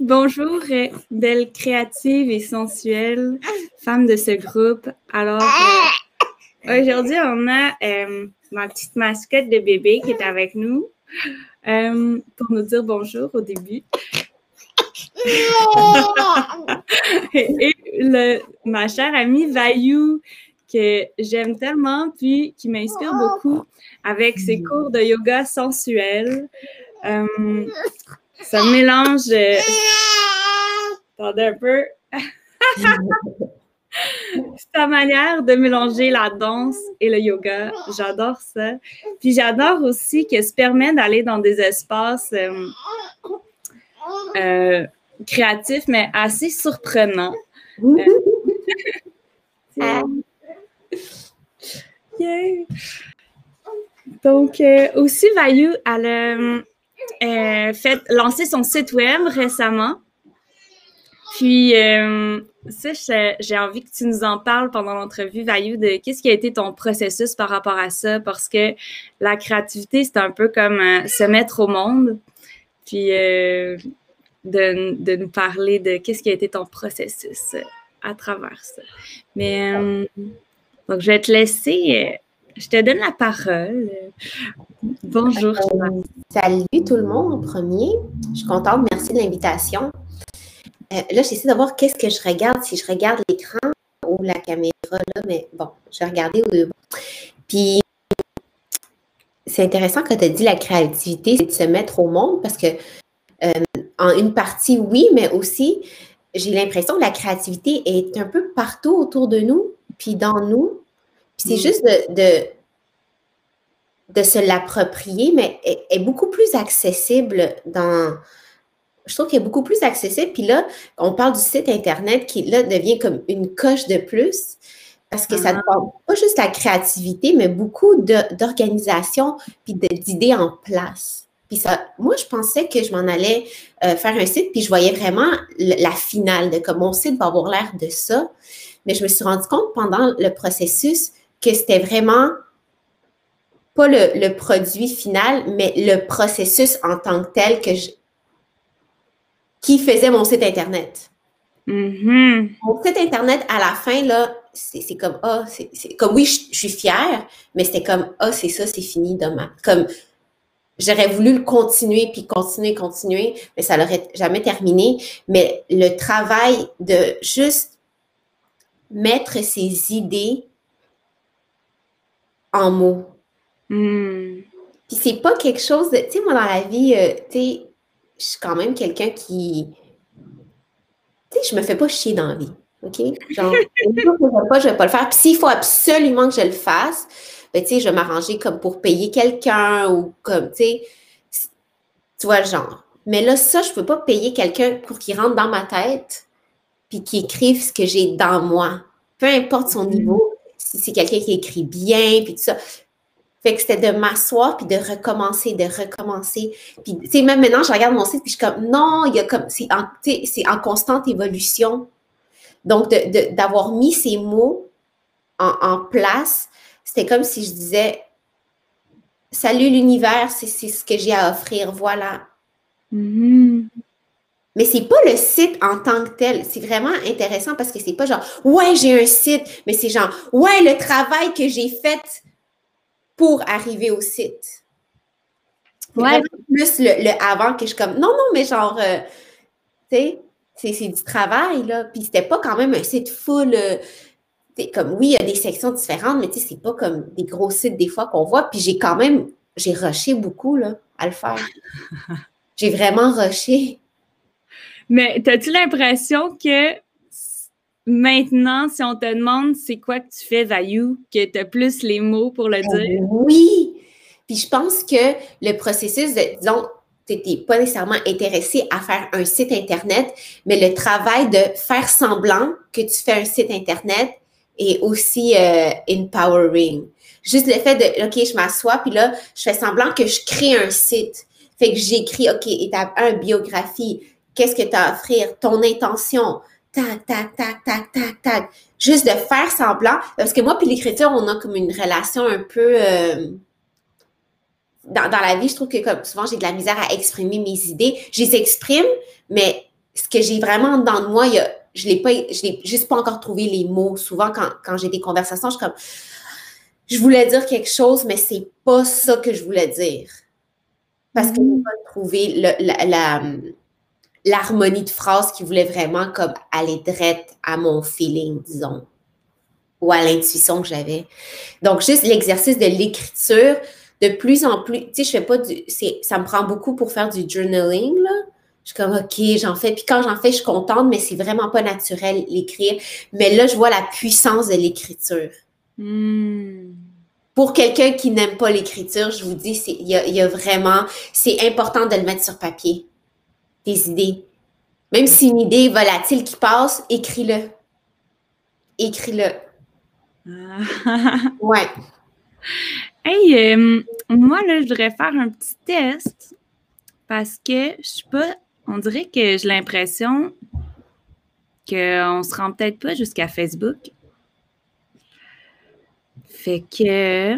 Bonjour, euh, belle créative et sensuelle femme de ce groupe. Alors, euh, aujourd'hui, on a euh, ma petite mascotte de bébé qui est avec nous pour nous dire bonjour au début. et le, ma chère amie Vayu, que j'aime tellement, puis qui m'inspire beaucoup avec ses cours de yoga sensuel. Ça mélange. Euh, attendez un peu. ta manière de mélanger la danse et le yoga. J'adore ça. Puis j'adore aussi qu'elle se permet d'aller dans des espaces euh, euh, créatifs, mais assez surprenants. Donc, aussi, Vayu, elle euh, fait lancer son site web récemment. Puis, euh, ça, j'ai envie que tu nous en parles pendant l'entrevue, Vaillou, de qu'est-ce qui a été ton processus par rapport à ça, parce que la créativité, c'est un peu comme euh, se mettre au monde, puis de, de, nous parler de qu'est-ce qui a été ton processus à travers ça. Mais, donc, je vais te laisser je te donne la parole. Bonjour. Euh, salut tout le monde en premier. Je suis contente. Merci de l'invitation. Euh, là, j'essaie de voir qu'est-ce que je regarde, si je regarde l'écran ou la caméra, là, mais bon, je vais regarder deux. Puis, c'est intéressant quand tu as dit la créativité, c'est de se mettre au monde parce que, euh, en une partie, oui, mais aussi, j'ai l'impression que la créativité est un peu partout autour de nous, puis dans nous, c'est mm. juste de, de, se l'approprier, mais est, beaucoup plus accessible dans. Je trouve qu'elle est beaucoup plus accessible. Puis là, on parle du site Internet qui, là, devient comme une coche de plus parce que ça ne ah. parle pas juste la créativité, mais beaucoup d'organisation puis d'idées en place. Puis ça, moi, je pensais que je m'en allais euh, faire un site, puis je voyais vraiment la finale de comme mon site va avoir l'air de ça. Mais je me suis rendu compte pendant le processus que c'était vraiment pas le, produit final, mais le processus en tant que tel que je, qui faisait mon site Internet. Mm-hmm. Mon site Internet, à la fin, là, c'est comme, ah, c'est comme, oui, je, suis fière, mais c'était comme, ah, c'est ça, c'est fini, demain. Comme, j'aurais voulu le continuer, puis continuer, continuer, mais ça n'aurait jamais terminé. Mais le travail de juste mettre ses idées en mots. Hmm. Puis c'est pas quelque chose de. Tu sais, moi, dans la vie, euh, tu sais, je suis quand même quelqu'un qui. Tu sais, je me fais pas chier dans la vie. OK? Genre, je ne pas, je vais pas le faire. Puis s'il faut absolument que je le fasse, ben, tu sais, je vais m'arranger comme pour payer quelqu'un ou comme, tu sais, tu vois le genre. Mais là, ça, je peux pas payer quelqu'un pour qu'il rentre dans ma tête puis qu'il écrive ce que j'ai dans moi. Peu importe son hmm. niveau, si c'est quelqu'un qui écrit bien, puis tout ça. Fait que c'était de m'asseoir puis de recommencer, de recommencer. Puis, tu sais, même maintenant, je regarde mon site puis je suis comme, non, il y a comme, c'est en, en constante évolution. Donc, d'avoir mis ces mots en, place, c'était comme si je disais, salut l'univers, c'est ce que j'ai à offrir, voilà. Mm-hmm. Mais c'est pas le site en tant que tel. C'est vraiment intéressant parce que c'est pas genre, ouais, j'ai un site, mais c'est genre, ouais, le travail que j'ai fait pour arriver au site. Ouais. Plus le, avant que je suis comme, non, non, mais genre, euh, tu sais, c'est du travail, là. Puis c'était pas quand même un site full. Euh, comme oui, il y a des sections différentes, mais tu sais, c'est pas comme des gros sites des fois qu'on voit. Puis j'ai quand même, j'ai rushé beaucoup, là, à le faire. j'ai vraiment rushé. Mais as-tu l'impression que maintenant, si on te demande c'est quoi que tu fais, Vayu, que tu as plus les mots pour le oh, dire? Oui! Puis je pense que le processus de, disons, tu n'étais pas nécessairement intéressé à faire un site Internet, mais le travail de faire semblant que tu fais un site Internet est aussi euh, empowering. Juste le fait de, OK, je m'assois, puis là, je fais semblant que je crée un site. Fait que j'écris, OK, étape 1, biographie, qu'est-ce que tu as à offrir, ton intention, tac, tac, tac, tac, tac, tac. Juste de faire semblant. Parce que moi, puis l'écriture, on a comme une relation un peu. Euh, dans, la vie, je trouve que comme souvent, j'ai de la misère à exprimer mes idées. Je les exprime, mais ce que j'ai vraiment dans de moi, il y a, je l'ai pas, je l'ai juste pas encore trouvé les mots. Souvent, quand, quand j'ai des conversations, je suis comme, je voulais dire quelque chose, mais c'est pas ça que je voulais dire. Parce que j'ai pas trouvé la, l'harmonie de phrase qui voulait vraiment comme aller direct à mon feeling, disons, ou à l'intuition que j'avais. Donc, juste l'exercice de l'écriture, de plus en plus, tu sais, je fais pas du, ça me prend beaucoup pour faire du journaling, là. Je suis comme, OK, j'en fais. Puis quand j'en fais, je suis contente, mais c'est vraiment pas naturel l'écrire. Mais là, je vois la puissance de l'écriture. Hmm. Pour quelqu'un qui n'aime pas l'écriture, je vous dis, il y a, vraiment, c'est important de le mettre sur papier. Des idées. Même si une idée volatile qui passe, écris-le. Écris-le. Ah. ouais. Hey, euh, moi, là, je voudrais faire un petit test parce que je sais pas, on dirait que j'ai l'impression qu'on se rend peut-être pas jusqu'à Facebook. Fait que.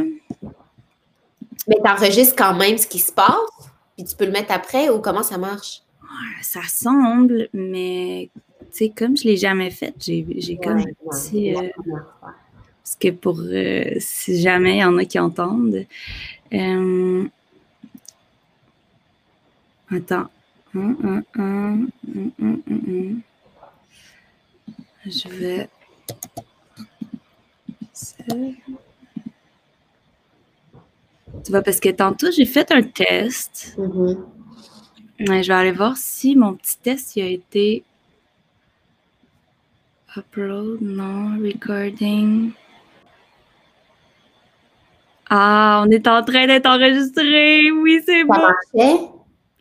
Mais tu enregistres quand même ce qui se passe, puis tu peux le mettre après ou comment ça marche? Ça semble, mais tu sais, comme je ne l'ai jamais fait, j'ai comme un petit. Euh, parce que pour euh, si jamais il y en a qui entendent. Euh, attends. Hum, hum, hum, je vais. Tu vois, parce que tantôt, j'ai fait un test. Je vais aller voir si mon petit test a été upload, non, recording. Ah, on est en train d'être enregistré. Oui, c'est bon.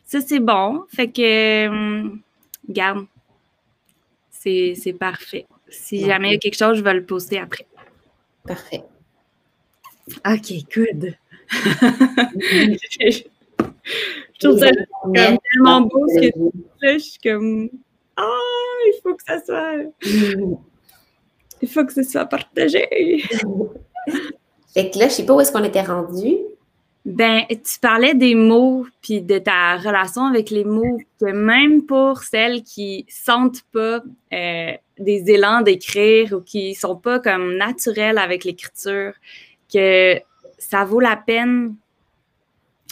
Ça, c'est bon. Fait que, hum, garde. C'est parfait. Si jamais il y a quelque chose, je vais le poster après. Parfait. OK, good. je trouve ça tellement beau ce que tu là. Je suis comme, ah, il faut que ça soit. Il faut que ça soit partagé. fait que là, je sais pas où est-ce qu'on était rendu. Ben, tu parlais des mots, puis de ta relation avec les mots, que même pour celles qui sentent pas euh, des élans d'écrire ou qui sont pas comme naturelles avec l'écriture, que ça vaut la peine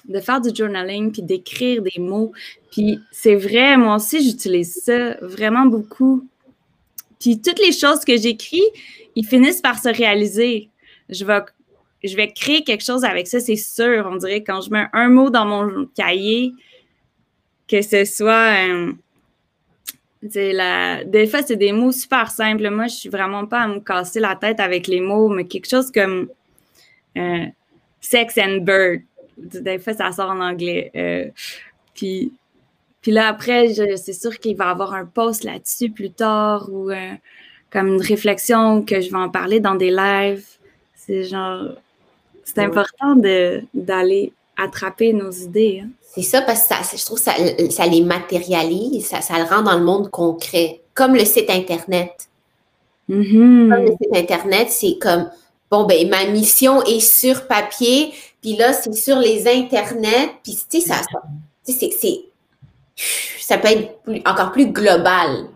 de faire du journaling puis d'écrire des mots. Puis c'est vrai, moi aussi, j'utilise ça vraiment beaucoup. Puis toutes les choses que j'écris, ils finissent par se réaliser. Je vais je vais créer quelque chose avec ça, c'est sûr. On dirait quand je mets un mot dans mon cahier, que ce soit. Euh, la... Des fois, c'est des mots super simples. Moi, je suis vraiment pas à me casser la tête avec les mots, mais quelque chose comme euh, sex and bird. Des fois, ça sort en anglais. Euh, puis, puis là, après, c'est sûr qu'il va y avoir un post là-dessus plus tard ou comme une réflexion que je vais en parler dans des lives. C'est genre, c'est important d'aller attraper nos idées. Hein. C'est ça, parce que ça, je trouve que ça, ça les matérialise, ça, ça, le rend dans le monde concret, comme le site Internet. Mm-hmm. Comme le site Internet, c'est comme, bon, ben, ma mission est sur papier, puis là, c'est sur les Internets, puis, tu sais, ça, c'est, ça peut être encore plus global.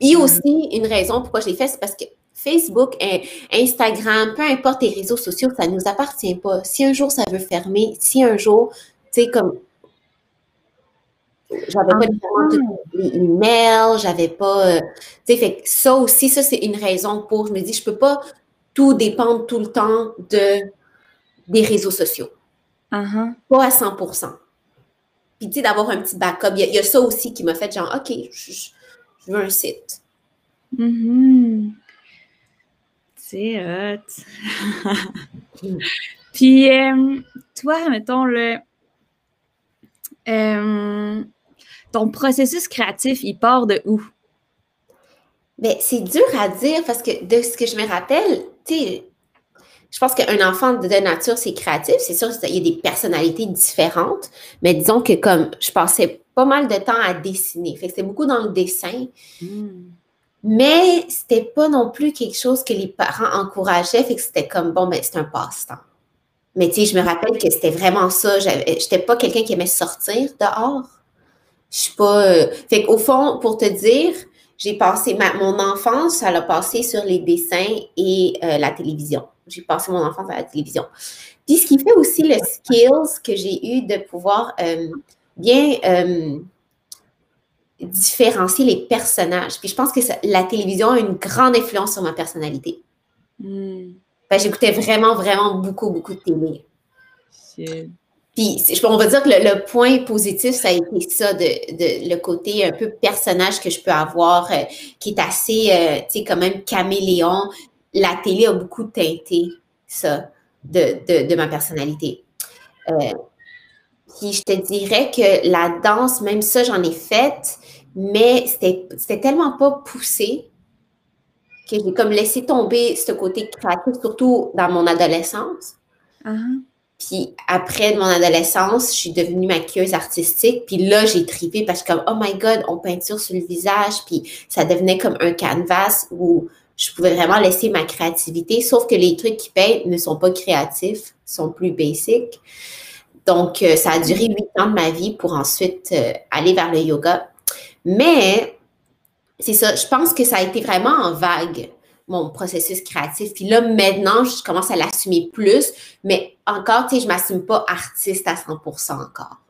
Et mm-hmm. aussi, une raison pourquoi je l'ai fait, c'est parce que Facebook, Instagram, peu importe les réseaux sociaux, ça ne nous appartient pas. Si un jour ça veut fermer, si un jour, tu sais, comme j'avais pas nécessairement les emails, j'avais pas, euh, tu sais, fait ça aussi, ça c'est une raison pour, je me dis, je peux pas tout dépendre tout le temps de des réseaux sociaux. Uh-huh. Pas à 100% Puis, tu sais, d'avoir un petit backup, il y, a ça aussi qui m'a fait genre, OK, je, veux un site. Mm-hmm. C'est hot. Puis, euh, toi, mettons, le, euh, ton processus créatif, il part de où? Bien, c'est dur à dire parce que de ce que je me rappelle, tu sais, je pense qu'un enfant de nature, c'est créatif. C'est sûr qu'il y a des personnalités différentes, mais disons que comme je passais pas mal de temps à dessiner, fait que c'est beaucoup dans le dessin. Hmm. Mais c'était pas non plus quelque chose que les parents encourageaient, fait que c'était comme bon, ben c'est un passe-temps. Mais tu sais, je me rappelle que c'était vraiment ça. J'étais pas quelqu'un qui aimait sortir dehors. Je suis pas. Euh, fait qu'au fond, pour te dire, j'ai passé ma, mon enfance, ça l'a passé sur les dessins et euh, la télévision. J'ai passé mon enfance à la télévision. Puis ce qui fait aussi le skills que j'ai eu de pouvoir euh, bien différencier les personnages. Puis je pense que la télévision a une grande influence sur ma personnalité. Hmm. J'écoutais vraiment, vraiment beaucoup, beaucoup de télé. Puis, on va dire que le, point positif, ça a été ça, de, le côté un peu personnage que je peux avoir, euh, qui est assez, euh, tu sais, quand même caméléon. La télé a beaucoup teinté ça de, ma personnalité. Euh, puis, je te dirais que la danse, même ça, j'en ai fait, mais c'était tellement pas poussé que j'ai comme laissé tomber ce côté créatif, surtout dans mon adolescence. Uh-huh. Puis après mon adolescence, je suis devenue maquilleuse artistique. Puis là, j'ai tripé parce que comme, oh my God, on peinture sur le visage. Puis ça devenait comme un canvas où je pouvais vraiment laisser ma créativité. Sauf que les trucs qui peignent ne sont pas créatifs, sont plus basiques. Donc, euh, ça a duré huit ans de ma vie pour ensuite euh, aller vers le yoga. Mais c'est ça, je pense que ça a été vraiment en vague mon processus créatif. Puis là, maintenant, je commence à l'assumer plus, mais encore, tu sais, je ne m'assume pas artiste à 100% encore.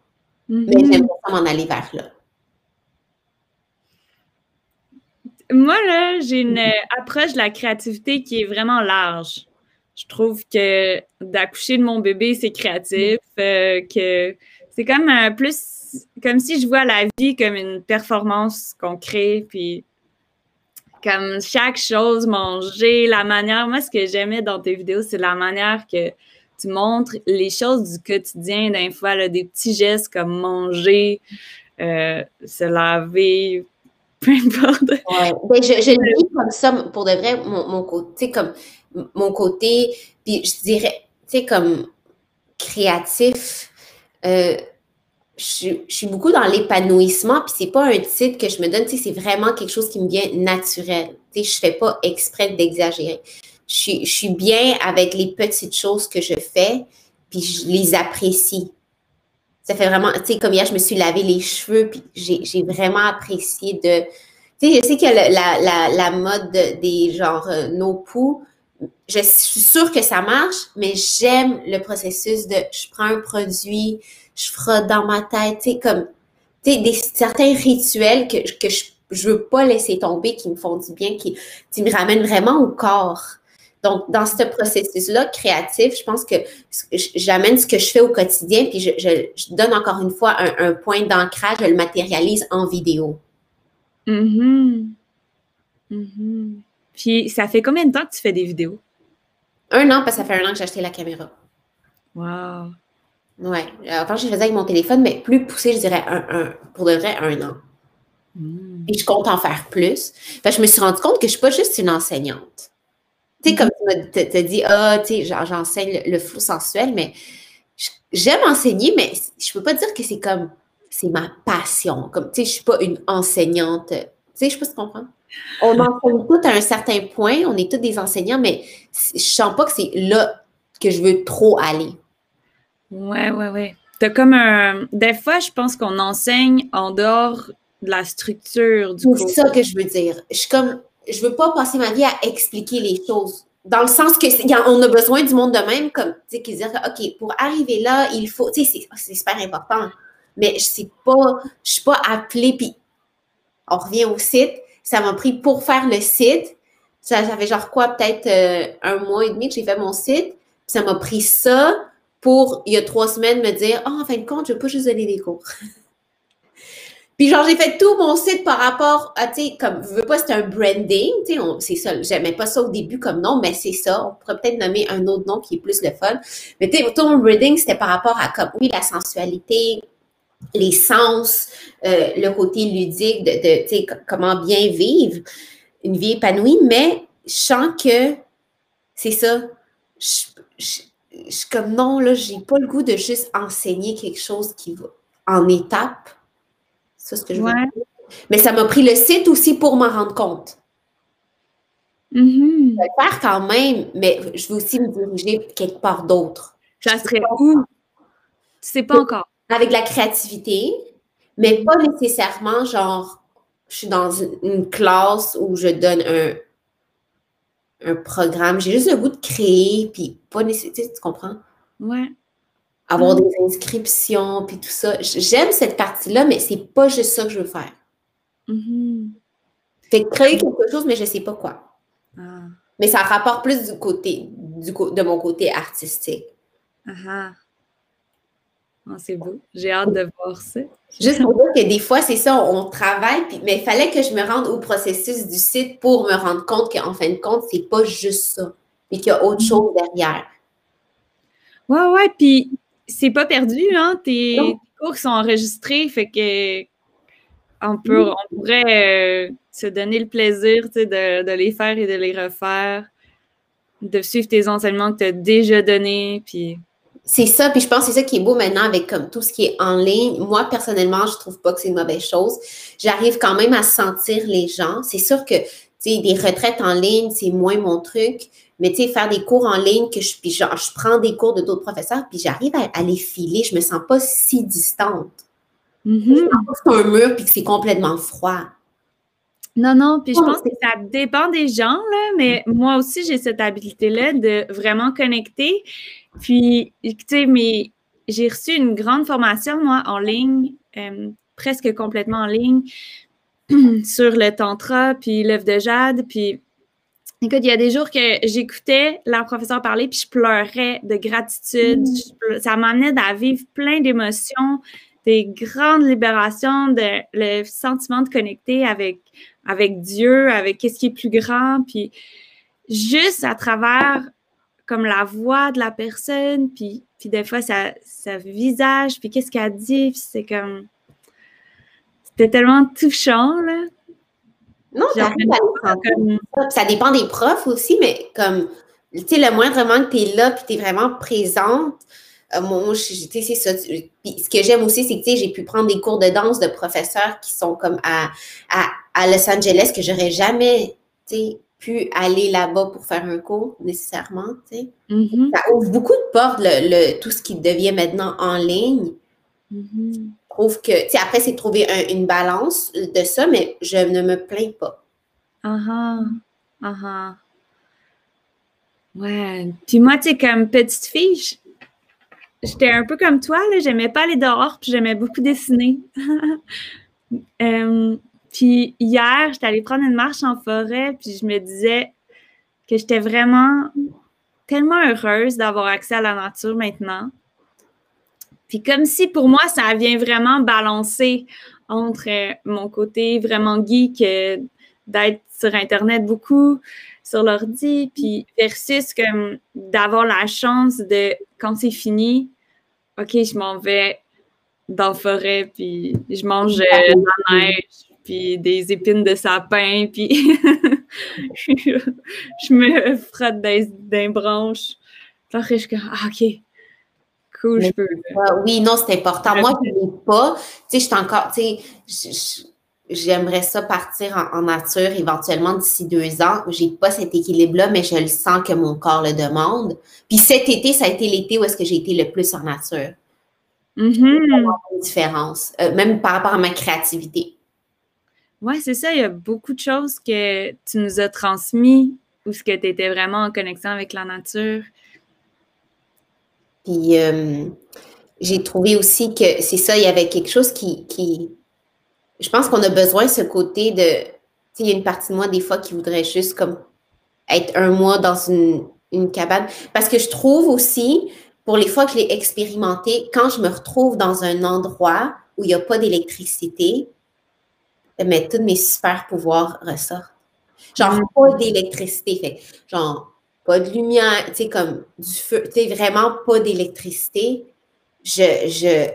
Mais mm-hmm. j'aime pas m'en aller vers là. Moi, là, j'ai une approche de la créativité qui est vraiment large. Je trouve que d'accoucher de mon bébé, c'est créatif, euh, que c'est comme plus comme si je vois la vie comme une performance qu'on crée, puis comme chaque chose, manger, la manière. Moi, ce que j'aimais dans tes vidéos, c'est la manière que tu montres les choses du quotidien, d'un fois, des petits gestes comme manger, euh, se laver, peu importe. Ouais. Ben, je, le dis comme ça, pour de vrai, mon, mon côté, comme mon côté, puis je dirais, tu sais, comme créatif. Euh, je, suis beaucoup dans l'épanouissement, puis c'est pas un titre que je me donne, c'est vraiment quelque chose qui me vient naturel. Tu sais, je fais pas exprès d'exagérer. Je, suis bien avec les petites choses que je fais, puis je les apprécie. Ça fait vraiment, tu sais, comme hier, je me suis lavé les cheveux, puis j'ai vraiment apprécié de... Tu sais, je sais que la, la, la, mode des genres euh, nos poux, je suis sûre que ça marche, mais j'aime le processus de je prends un produit, je frotte dans ma tête, tu sais, comme, tu sais, des, certains rituels que, que je, je veux pas laisser tomber, qui me font du bien, qui, qui me ramènent vraiment au corps. Donc, dans ce processus-là créatif, je pense que j'amène ce que je fais au quotidien, puis je, je, donne encore une fois un, un point d'ancrage, je le matérialise en vidéo. Mm-hmm. Mm-hmm. Puis, ça fait combien de temps que tu fais des vidéos? Un an, parce que ça fait un an que j'ai acheté la caméra. Wow. Ouais. Avant, je faisais avec mon téléphone, mais plus poussé, je dirais un, pour de vrai, un an. Hmm. Et je compte en faire plus. je me suis rendu compte que je ne suis pas juste une enseignante. Tu sais, comme tu m'as dit, ah, tu sais, j'enseigne le, flou sensuel, mais j'aime enseigner, mais je ne peux pas dire que c'est comme, c'est ma passion. Comme, tu sais, je ne suis pas une enseignante. Tu sais, je sais pas si tu comprends. On enseigne tout à un certain point, on est tous des enseignants, mais je sens pas que c'est là que je veux trop aller. Ouais, ouais, ouais. T'as comme un. Des fois, je pense qu'on enseigne en dehors de la structure du cours. C'est ça que je veux dire. Je suis comme. Je veux pas passer ma vie à expliquer les choses. Dans le sens que on a besoin du monde de même, comme, tu sais, qui dire, OK, pour arriver là, il faut. Tu sais, c'est super important. Mais je sais pas. Je suis pas appelée, puis on revient au site. Ça m'a pris pour faire le site. Ça, fait genre quoi, peut-être euh, un mois et demi que j'ai fait mon site. Ça m'a pris ça pour, il y a trois semaines, me dire oh, en fin de compte, je ne veux pas juste donner des cours. Puis genre, j'ai fait tout mon site par rapport à, tu sais, comme, je veux pas, c'est un branding, tu sais, c'est ça, j'aimais pas ça au début comme nom, mais c'est ça, on pourrait peut-être nommer un autre nom qui est plus le fun. Mais tu sais, tout mon branding, c'était par rapport à, comme, oui, la sensualité, les sens, euh, le côté ludique de, de tu sais, comment bien vivre une vie épanouie, mais je sens que, c'est ça, je, je suis comme non, là, j'ai pas le goût de juste enseigner quelque chose qui va en étape. C'est ce que je veux dire. Mais ça m'a pris le site aussi pour m'en rendre compte. Mm-hmm. Je vais le faire quand même, mais je veux aussi me diriger quelque part d'autre. Ça serait où? Tu sais pas encore. Avec la créativité, mais pas nécessairement genre, je suis dans une, classe où je donne un, un programme. J'ai juste le goût de créer, puis pas nécessairement, tu comprends? Ouais. Avoir des inscriptions, puis tout ça. J'aime cette partie-là, mais c'est pas juste ça que je veux faire. Mm-hmm. Fait créer quelque chose, mais je sais pas quoi. Ah. Mais ça rapporte plus du côté, du, de mon côté artistique. Ah, ah. ah c'est beau. J'ai hâte de voir ça. Juste pour dire que des fois, c'est ça, on travaille, mais il fallait que je me rende au processus du site pour me rendre compte qu'en fin de compte, c'est pas juste ça. Puis qu'il y a autre mm-hmm. chose derrière. Ouais, ouais. Puis c'est pas perdu, hein? Tes, cours sont enregistrés, fait que on, peut, on pourrait euh, se donner le plaisir de, de, les faire et de les refaire, de suivre tes enseignements que tu as déjà donnés. Puis... C'est ça, puis je pense que c'est ça qui est beau maintenant avec comme tout ce qui est en ligne. Moi, personnellement, je trouve pas que c'est une mauvaise chose. J'arrive quand même à sentir les gens. C'est sûr que des retraites en ligne, c'est moins mon truc. Mais tu sais, faire des cours en ligne, que je, puis genre, je prends des cours de d'autres professeurs, puis j'arrive à, les filer. Je me sens pas si distante. Mm-hmm. Je un mur, puis que c'est complètement froid. Non, non, puis je pense que ça dépend des gens, là, mais moi aussi, j'ai cette habilité-là de vraiment connecter. Puis, tu sais, mais j'ai reçu une grande formation, moi, en ligne, euh, presque complètement en ligne, sur le tantra, puis l'œuvre de jade, puis Écoute, il y a des jours que j'écoutais la professeure parler, puis je pleurais de gratitude. Mm. ça m'amenait à vivre plein d'émotions, des grandes libérations, de, le sentiment de connecter avec, avec Dieu, avec qu'est-ce qui est plus grand, puis juste à travers comme la voix de la personne, puis, puis des fois sa, sa visage, puis qu'est-ce qu'elle dit, puis c'est comme... C'était tellement touchant, là. Non, ça, ça dépend des profs aussi, mais comme, tu sais, le moindrement que tu es là, puis tu es vraiment présente, euh, moi, c'est ça. Puis ce que j'aime aussi, c'est que j'ai pu prendre des cours de danse de professeurs qui sont comme à, à, Los Angeles, que j'aurais jamais pu aller là-bas pour faire un cours nécessairement. Mm-hmm. Ça ouvre beaucoup de portes, le, tout ce qui devient maintenant en ligne. Mm-hmm. Je trouve que, tu sais, après, c'est trouver une balance de ça, mais je ne me plains pas. Ah ah, ah ah. Ouais. Puis moi, tu sais, comme petite fille, j'étais un peu comme toi, là. J'aimais pas aller dehors, puis j'aimais beaucoup dessiner. Euh, puis hier, j'étais allée prendre une marche en forêt, puis je me disais que j'étais vraiment tellement heureuse d'avoir accès à la nature maintenant. Puis comme si pour moi, ça vient vraiment balancer entre euh, mon côté vraiment geek, euh, d'être sur Internet beaucoup, sur l'ordi, puis versus comme d'avoir la chance de, quand c'est fini, OK, je m'en vais dans la forêt, puis je mange de la neige, puis des épines de sapin, puis je me frotte dans branches. Puis je suis comme, ah, OK, cool, je peux. oui, non, c'est important. Moi, je ne pas. Tu sais, je suis encore, tu sais, j'aimerais ça partir en, nature éventuellement d'ici deux ans. J'ai pas cet équilibre-là, mais je le sens que mon corps le demande. Puis cet été, ça a été l'été où est-ce que j'ai été le plus en nature. Mm une différence, euh, même par rapport à ma créativité. Oui, c'est ça. Il y a beaucoup de choses que tu nous as transmis ou ce que tu étais vraiment en connexion avec la nature. Puis euh, j'ai trouvé aussi que c'est ça, il y avait quelque chose qui, je pense qu'on a besoin ce côté de, il y a une partie de moi des fois qui voudrait juste comme être un mois dans une, une cabane. Parce que je trouve aussi, pour les fois que je l'ai expérimenté, quand je me retrouve dans un endroit où il n'y a pas d'électricité, mais tous mes super pouvoirs ressortent. Genre, mm. pas d'électricité. genre, pas de lumière, tu sais, comme du feu, tu sais, vraiment pas d'électricité. Je, je,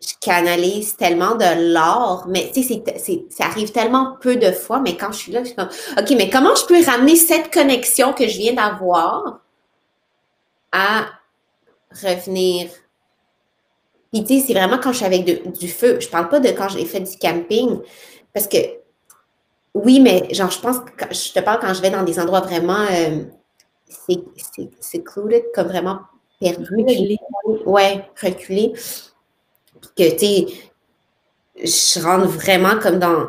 je canalise tellement de l'or, mais tu sais, ça arrive tellement peu de fois, mais quand je suis là, je suis comme, OK, mais comment je peux ramener cette connexion que je viens d'avoir à revenir? Puis tu sais, c'est vraiment quand je suis avec du feu. Je parle pas de quand j'ai fait du camping, parce que oui, mais genre, je pense que je te parle quand je vais dans des endroits vraiment euh, secluded, comme vraiment perdu. Reculé. Ouais, reculé que, tu sais, je rentre vraiment comme dans.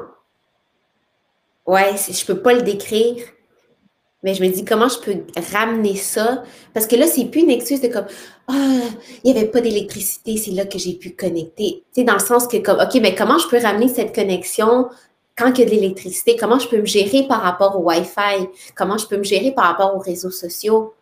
Ouais, je peux pas le décrire. Mais je me dis comment je peux ramener ça? Parce que là, c'est plus une excuse de comme Ah, il n'y avait pas d'électricité, c'est là que j'ai pu connecter. Tu sais, dans le sens que comme OK, mais comment je peux ramener cette connexion quand il y a de l'électricité? Comment je peux me gérer par rapport au Wi-Fi? Comment je peux me gérer par rapport aux réseaux sociaux?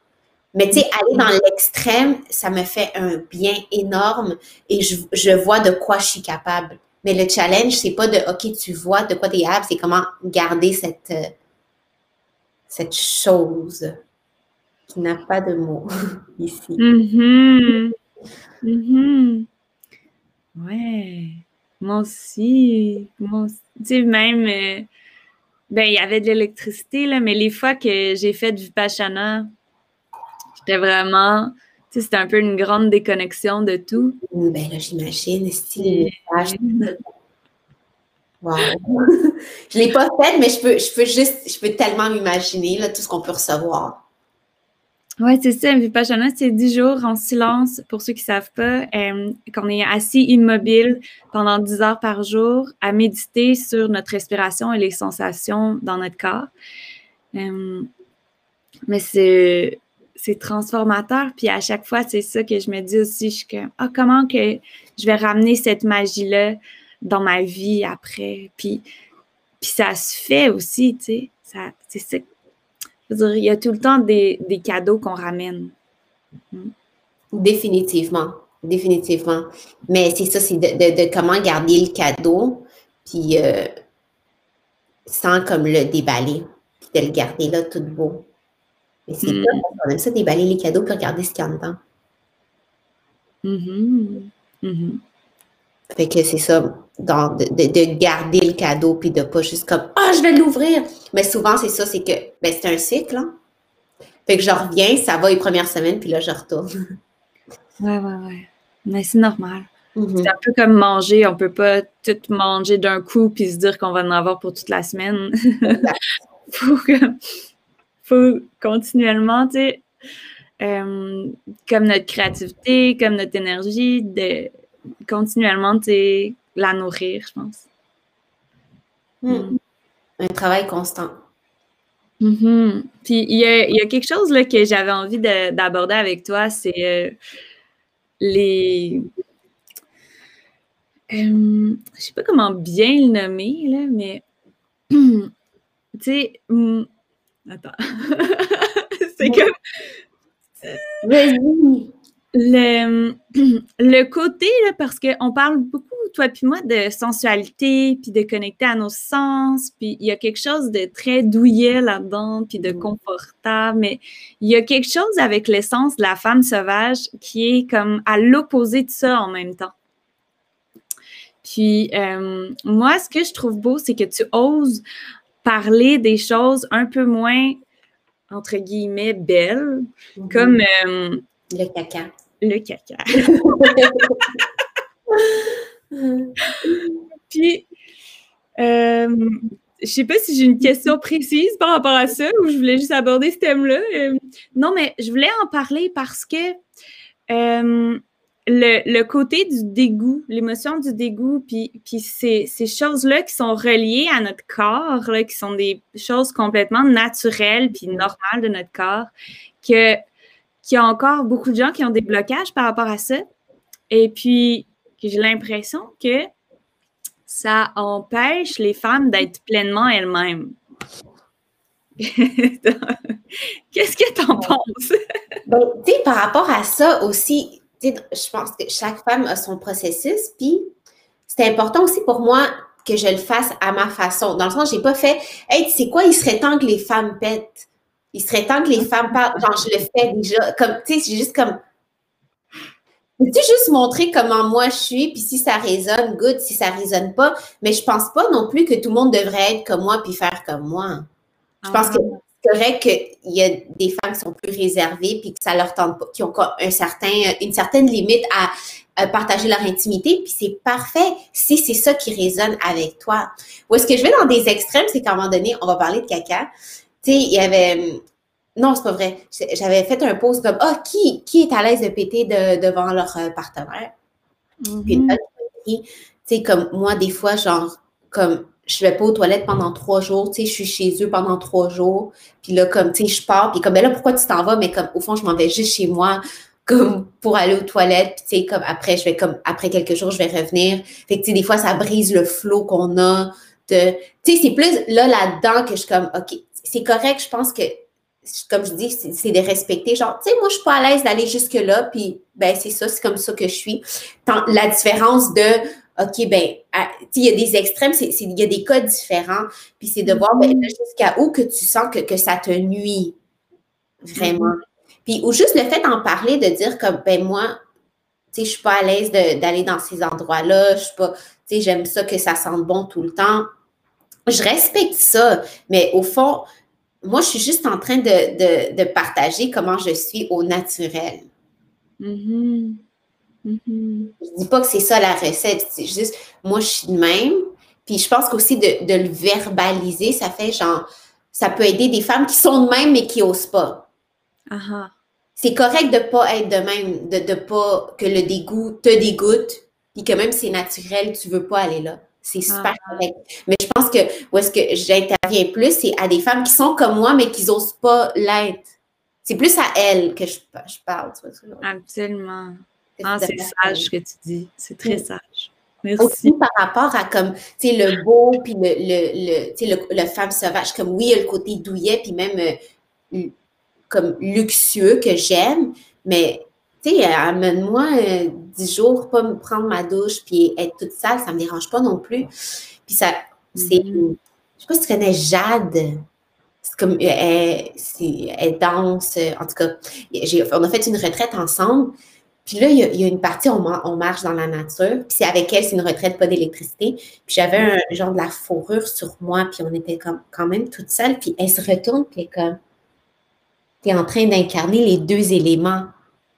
Mais tu sais, aller dans l'extrême, ça me fait un bien énorme et je, je vois de quoi je suis capable. Mais le challenge, c'est pas de OK, tu vois de quoi tu es capable, c'est comment garder cette, euh, cette chose qui n'a pas de mots ici. Mm -hmm. Ouais. Moi aussi. Moi aussi. Tu sais, même, euh, ben, il y avait de l'électricité, là, mais les fois que j'ai fait du Vipassana, j'étais vraiment sais, c'était un peu une grande déconnexion de tout. Ben là, j'imagine, style. Wow. je ne l'ai pas faite, mais je peux, je peux juste, je peux tellement m'imaginer tout ce qu'on peut recevoir. Oui, c'est ça. Vipassana, c'est 10 jours en silence, pour ceux qui ne savent pas, euh, qu'on est assis immobile pendant 10 heures par jour à méditer sur notre respiration et les sensations dans notre corps. Euh, mais c'est c'est transformateur. Puis à chaque fois, c'est ça que je me dis aussi. Je suis comme, ah, comment que je vais ramener cette magie-là dans ma vie après? Puis, puis ça se fait aussi, tu sais. Ça, c'est ça. Je veux dire, il y a tout le temps des, cadeaux qu'on ramène. Hmm. Définitivement. Définitivement. Mais c'est ça, c'est de, comment garder le cadeau, puis euh, sans comme le déballer, puis de le garder là tout beau. Mais c'est mm. on aime ça déballer les cadeaux puis regarder ce qu'il y a dedans. Mm-hmm. Mm-hmm. Fait que c'est ça, de, garder le cadeau puis de pas juste comme Ah, je vais l'ouvrir. Mais souvent, c'est ça, c'est que ben, c'est un cycle. Hein? Fait que je reviens, ça va les premières semaines, puis là, je retourne. Ouais, ouais, ouais. Mais c'est normal. Mm-hmm. C'est un peu comme manger. On peut pas tout manger d'un coup puis se dire qu'on va en avoir pour toute la semaine. Faut que faut continuellement, tu sais, euh, comme notre créativité, comme notre énergie, de continuellement, tu sais, la nourrir, je pense. Hmm. Un travail constant. Mm-hmm. Puis il y a, quelque chose là, que j'avais envie d'aborder avec toi, c'est euh, les. Euh, je sais pas comment bien le nommer, là, mais tu sais, Attends. c'est comme. Le, le côté, là, parce qu'on parle beaucoup, toi et moi, de sensualité, puis de connecter à nos sens, puis il y a quelque chose de très douillet là-dedans, puis de confortable, mais il y a quelque chose avec l'essence de la femme sauvage qui est comme à l'opposé de ça en même temps. Puis euh, moi, ce que je trouve beau, c'est que tu oses parler des choses un peu moins, entre guillemets, belles, mhm. comme... Euh, le caca. Le caca. Puis, euh, je sais pas si j'ai une question précise par rapport à ça ou je voulais juste aborder ce thème-là. Euh, non, mais je voulais en parler parce que euh, le, côté du dégoût, l'émotion du dégoût, puis, puis ces, choses-là qui sont reliées à notre corps, là, qui sont des choses complètement naturelles puis normales de notre corps, que qu'il y a encore beaucoup de gens qui ont des blocages par rapport à ça. Et puis, j'ai l'impression que ça empêche les femmes d'être pleinement elles-mêmes. Qu'est-ce que tu en penses? ben, tu sais, par rapport à ça aussi, je pense que chaque femme a son processus, puis c'est important aussi pour moi que je le fasse à ma façon. Dans le sens, j'ai pas fait, hey, tu sais quoi, il serait temps que les femmes pètent. Il serait temps que les femmes parlent. Genre, je le fais déjà. Comme, tu sais, j'ai juste comme. Tu juste montrer comment moi je suis, puis si ça résonne, good. Si ça résonne pas, mais je pense pas non plus que tout le monde devrait être comme moi puis faire comme moi. Je pense que ah c'est vrai qu'il y a des femmes qui sont plus réservées puis que ça leur tente pas, qui ont un certain, une certaine limite à, partager leur intimité, puis c'est parfait si c'est ça qui résonne avec toi. Où est-ce que je vais dans des extrêmes, c'est qu'à un moment donné, on va parler de caca. Tu sais, il y avait. Non, c'est pas vrai. J'avais fait un post comme Ah, qui, qui est à l'aise de péter devant leur euh, partenaire? Puis une tu tu sais, comme moi, des fois, genre, comme je vais pas aux toilettes pendant trois jours, tu sais, je suis chez eux pendant trois jours, puis là, comme, tu sais, je pars, puis comme, ben là, pourquoi tu t'en vas? Mais comme, au fond, je m'en vais juste chez moi, comme, pour aller aux toilettes, puis tu sais, comme, après, je vais, comme, après quelques jours, je vais revenir. Fait que, tu sais, des fois, ça brise le flot qu'on a de, tu sais, c'est plus là, là-dedans que je suis comme, OK, c'est correct, je pense que, comme je dis, c'est de respecter, genre, tu sais, moi, je suis pas à l'aise d'aller jusque-là, puis, ben, c'est ça, c'est comme ça que je suis. la différence de, OK, ben, il y a des extrêmes, il y a des cas différents. Puis c'est de voir ben, jusqu'à où que tu sens que, que ça te nuit vraiment. Mm-hmm. Puis ou juste le fait d'en parler, de dire comme, ben moi, tu sais, je suis pas à l'aise d'aller dans ces endroits-là, je suis pas, tu sais, j'aime ça que ça sente bon tout le temps. Je respecte ça, mais au fond, moi, je suis juste en train de, de, partager comment je suis au naturel. Mm-hmm. Mm-hmm. Je dis pas que c'est ça la recette, c'est juste, moi, je suis de même. Puis je pense qu'aussi de, de, le verbaliser, ça fait genre, ça peut aider des femmes qui sont de même, mais qui osent pas. C'est correct de pas être de même, de, de pas, que le dégoût te dégoûte, puis que même c'est naturel, tu veux pas aller là. C'est super uh-huh. correct. Mais je pense que où est-ce que j'interviens plus, c'est à des femmes qui sont comme moi, mais qui n'osent pas l'être. C'est plus à elles que je, je parle. Tu vois, Absolument. Ah, c'est sage ce que tu dis. C'est très sage. Merci. Aussi par rapport à comme, tu sais, le beau, puis le, le, le, le, le, femme sauvage, comme oui, il y a le côté douillet, puis même euh, comme luxueux que j'aime, mais tu sais, amène-moi euh, dix jours, pas me prendre ma douche, puis être toute sale, ça me dérange pas non plus. Puis ça, c'est, mm-hmm. je sais pas si tu connais Jade. C'est comme, elle, elle danse, en tout cas, on a fait une retraite ensemble, puis là, il y, a, une partie, on, on, marche dans la nature. Puis c'est avec elle, c'est une retraite, pas d'électricité. Puis j'avais un genre de la fourrure sur moi, puis on était comme, quand même toute seule. Puis elle se retourne, puis elle est comme, t'es en train d'incarner les deux éléments.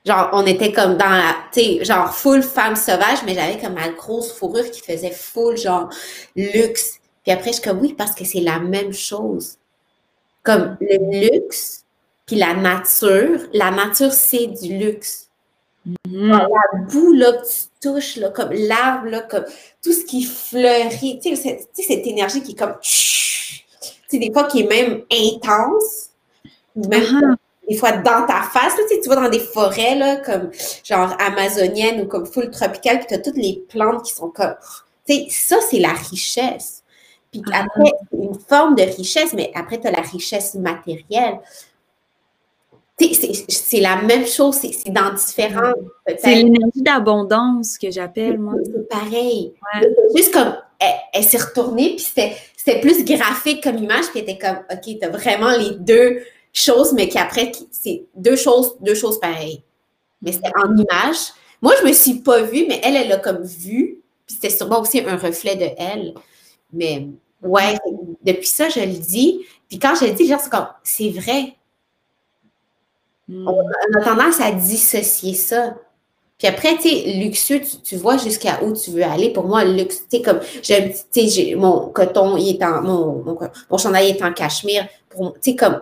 Genre, on était comme dans la, tu sais, genre full femme sauvage, mais j'avais comme ma grosse fourrure qui faisait full, genre, luxe. Puis après, je suis comme, oui, parce que c'est la même chose. Comme le luxe, puis la nature. La nature, c'est du luxe. Mm-hmm. La boue là, que tu touches, là, comme l'arbre, là, comme tout ce qui fleurit, tu sais, cette énergie qui est comme, tu sais, des fois qui est même intense, même. Des fois dans ta face, là, tu, sais, tu vas dans des forêts, là, comme genre amazoniennes ou comme full tropicales, puis tu as toutes les plantes qui sont comme, tu sais, ça, c'est la richesse. Puis uh-huh. après, une forme de richesse, mais après, tu as la richesse matérielle c'est la même chose, c'est dans différents. C'est l'énergie d'abondance que j'appelle, moi. C'est pareil. Juste comme elle, s'est retournée, puis c'était plus graphique comme image, puis elle était comme, OK, t'as vraiment les deux choses, mais qu'après, c'est deux choses, deux choses pareilles. Mais c'était en image. Moi, je me suis pas vue, mais elle, elle l'a comme vue, puis c'était sûrement aussi un reflet de elle. Mais ouais, depuis ça, je le dis. Puis quand je le dis, genre, c'est comme, c'est vrai Hmm. On, a tendance à dissocier ça. Puis après, tu sais, luxueux, tu, vois jusqu'à où tu veux aller. Pour moi, luxe, tu sais, comme, tu sais, mon coton, il est en, mon, mon, chandail est en cachemire. Tu sais, comme,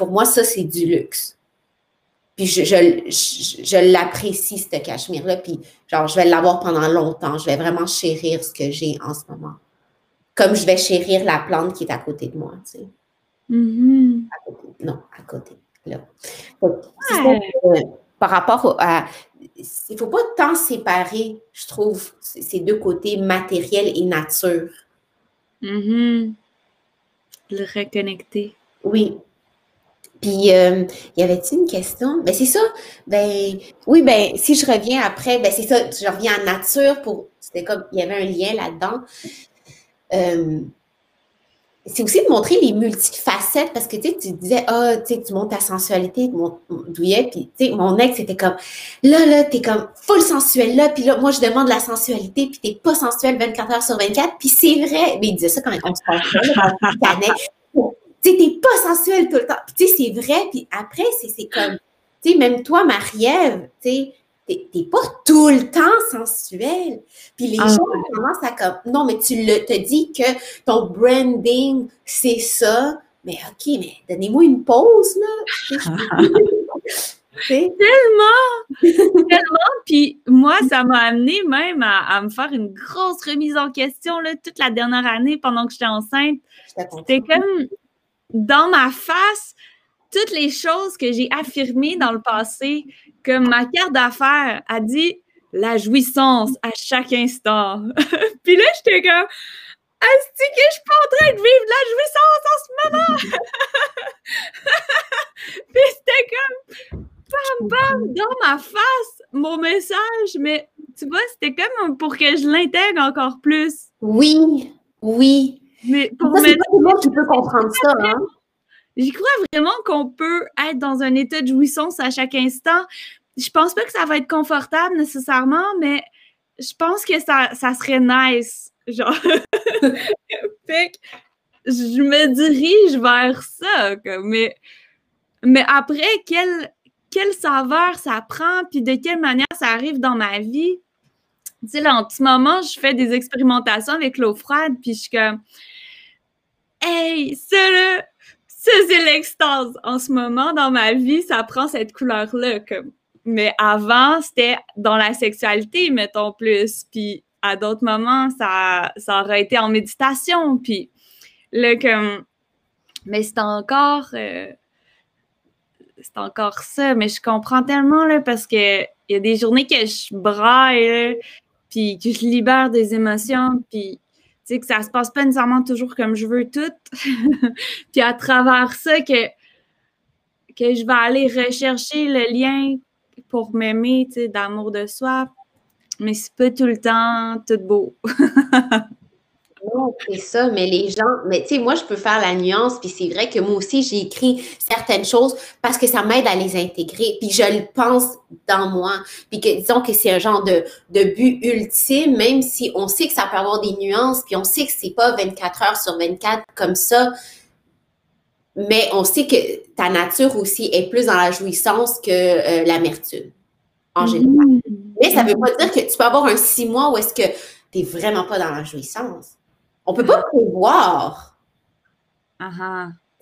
pour moi, ça, c'est du luxe. Puis je, je, l'apprécie, ce cachemire-là. Puis, genre, je vais l'avoir pendant longtemps. Je vais vraiment chérir ce que j'ai en ce moment. Comme je vais chérir la plante qui est à côté de moi, tu sais. Mm-hmm. Non, à côté. Euh, par rapport à. Il ne faut pas tant séparer, je trouve, ces deux côtés matériel et nature. Mm-hmm. Le reconnecter. Oui. Puis, euh, y avait-il une question? Ben, c'est ça. Ben, oui, ben, si je reviens après, ben, c'est ça. Je reviens en nature pour. C'était comme, il y avait un lien là-dedans. Euh, c'est aussi de montrer les multifacettes parce que tu disais, ah, tu sais, tu montes ta sensualité, mon douillet, puis tu sais, mon ex était comme, là, là, t'es comme full sensuel là, puis là, moi, je demande la sensualité, puis t'es pas sensuel 24 heures sur 24, puis c'est vrai, mais il disait ça quand on se tu sais, t'es pas sensuel tout le temps, puis tu sais, c'est vrai, puis après, c'est comme, tu sais, même toi, Marie-Ève, tu sais, t'es pas tout le temps sensuel. Puis les ah gens tendance à comme, non, mais tu le, te dis que ton branding, c'est ça. Mais OK, mais donnez-moi une pause, là. Tellement! tellement! Puis moi, ça m'a amené même à, me faire une grosse remise en question là, toute la dernière année pendant que j'étais enceinte. C'était comme dans ma face toutes les choses que j'ai affirmées dans le passé, comme ma carte d'affaires a dit la jouissance à chaque instant. Puis là, j'étais comme est-ce que je suis pas en train de vivre la jouissance en ce moment? Puis c'était comme bam bam dans ma face mon message, mais tu vois, c'était comme pour que je l'intègre encore plus. Oui, oui. Mais pour ça, me... tu peux comprendre ça, hein? J'y crois vraiment qu'on peut être dans un état de jouissance à chaque instant. Je pense pas que ça va être confortable nécessairement, mais je pense que ça, ça serait nice. Genre. fait que je me dirige vers ça. Mais, mais après, quelle, quelle saveur ça prend, puis de quelle manière ça arrive dans ma vie? Tu sais, là, en ce moment, je fais des expérimentations avec l'eau froide, puis je suis comme, hey, ça c'est l'extase. En ce moment, dans ma vie, ça prend cette couleur-là. Comme. Mais avant, c'était dans la sexualité, mettons plus. Puis à d'autres moments, ça, ça aurait été en méditation. Puis là, comme. Mais c'est encore. Euh, c'est encore ça. Mais je comprends tellement, là, parce que il y a des journées que je braille, puis que je libère des émotions, puis que ça se passe pas nécessairement toujours comme je veux tout. puis à travers ça, que, que je vais aller rechercher le lien pour m'aimer, tu sais, d'amour de soi, mais c'est pas tout le temps tout beau. non, c'est ça, mais les gens, mais tu sais, moi, je peux faire la nuance, puis c'est vrai que moi aussi, j'ai écrit certaines choses parce que ça m'aide à les intégrer, puis je le pense dans moi, puis que disons que c'est un genre de, de but ultime, même si on sait que ça peut avoir des nuances, puis on sait que c'est pas 24 heures sur 24 comme ça, mais on sait que ta nature aussi est plus dans la jouissance que euh, l'amertume, en général. Mm. Mais ça ne veut pas dire que tu peux avoir un six mois où est-ce que tu n'es vraiment pas dans la jouissance. On ne peut pas prévoir. Uh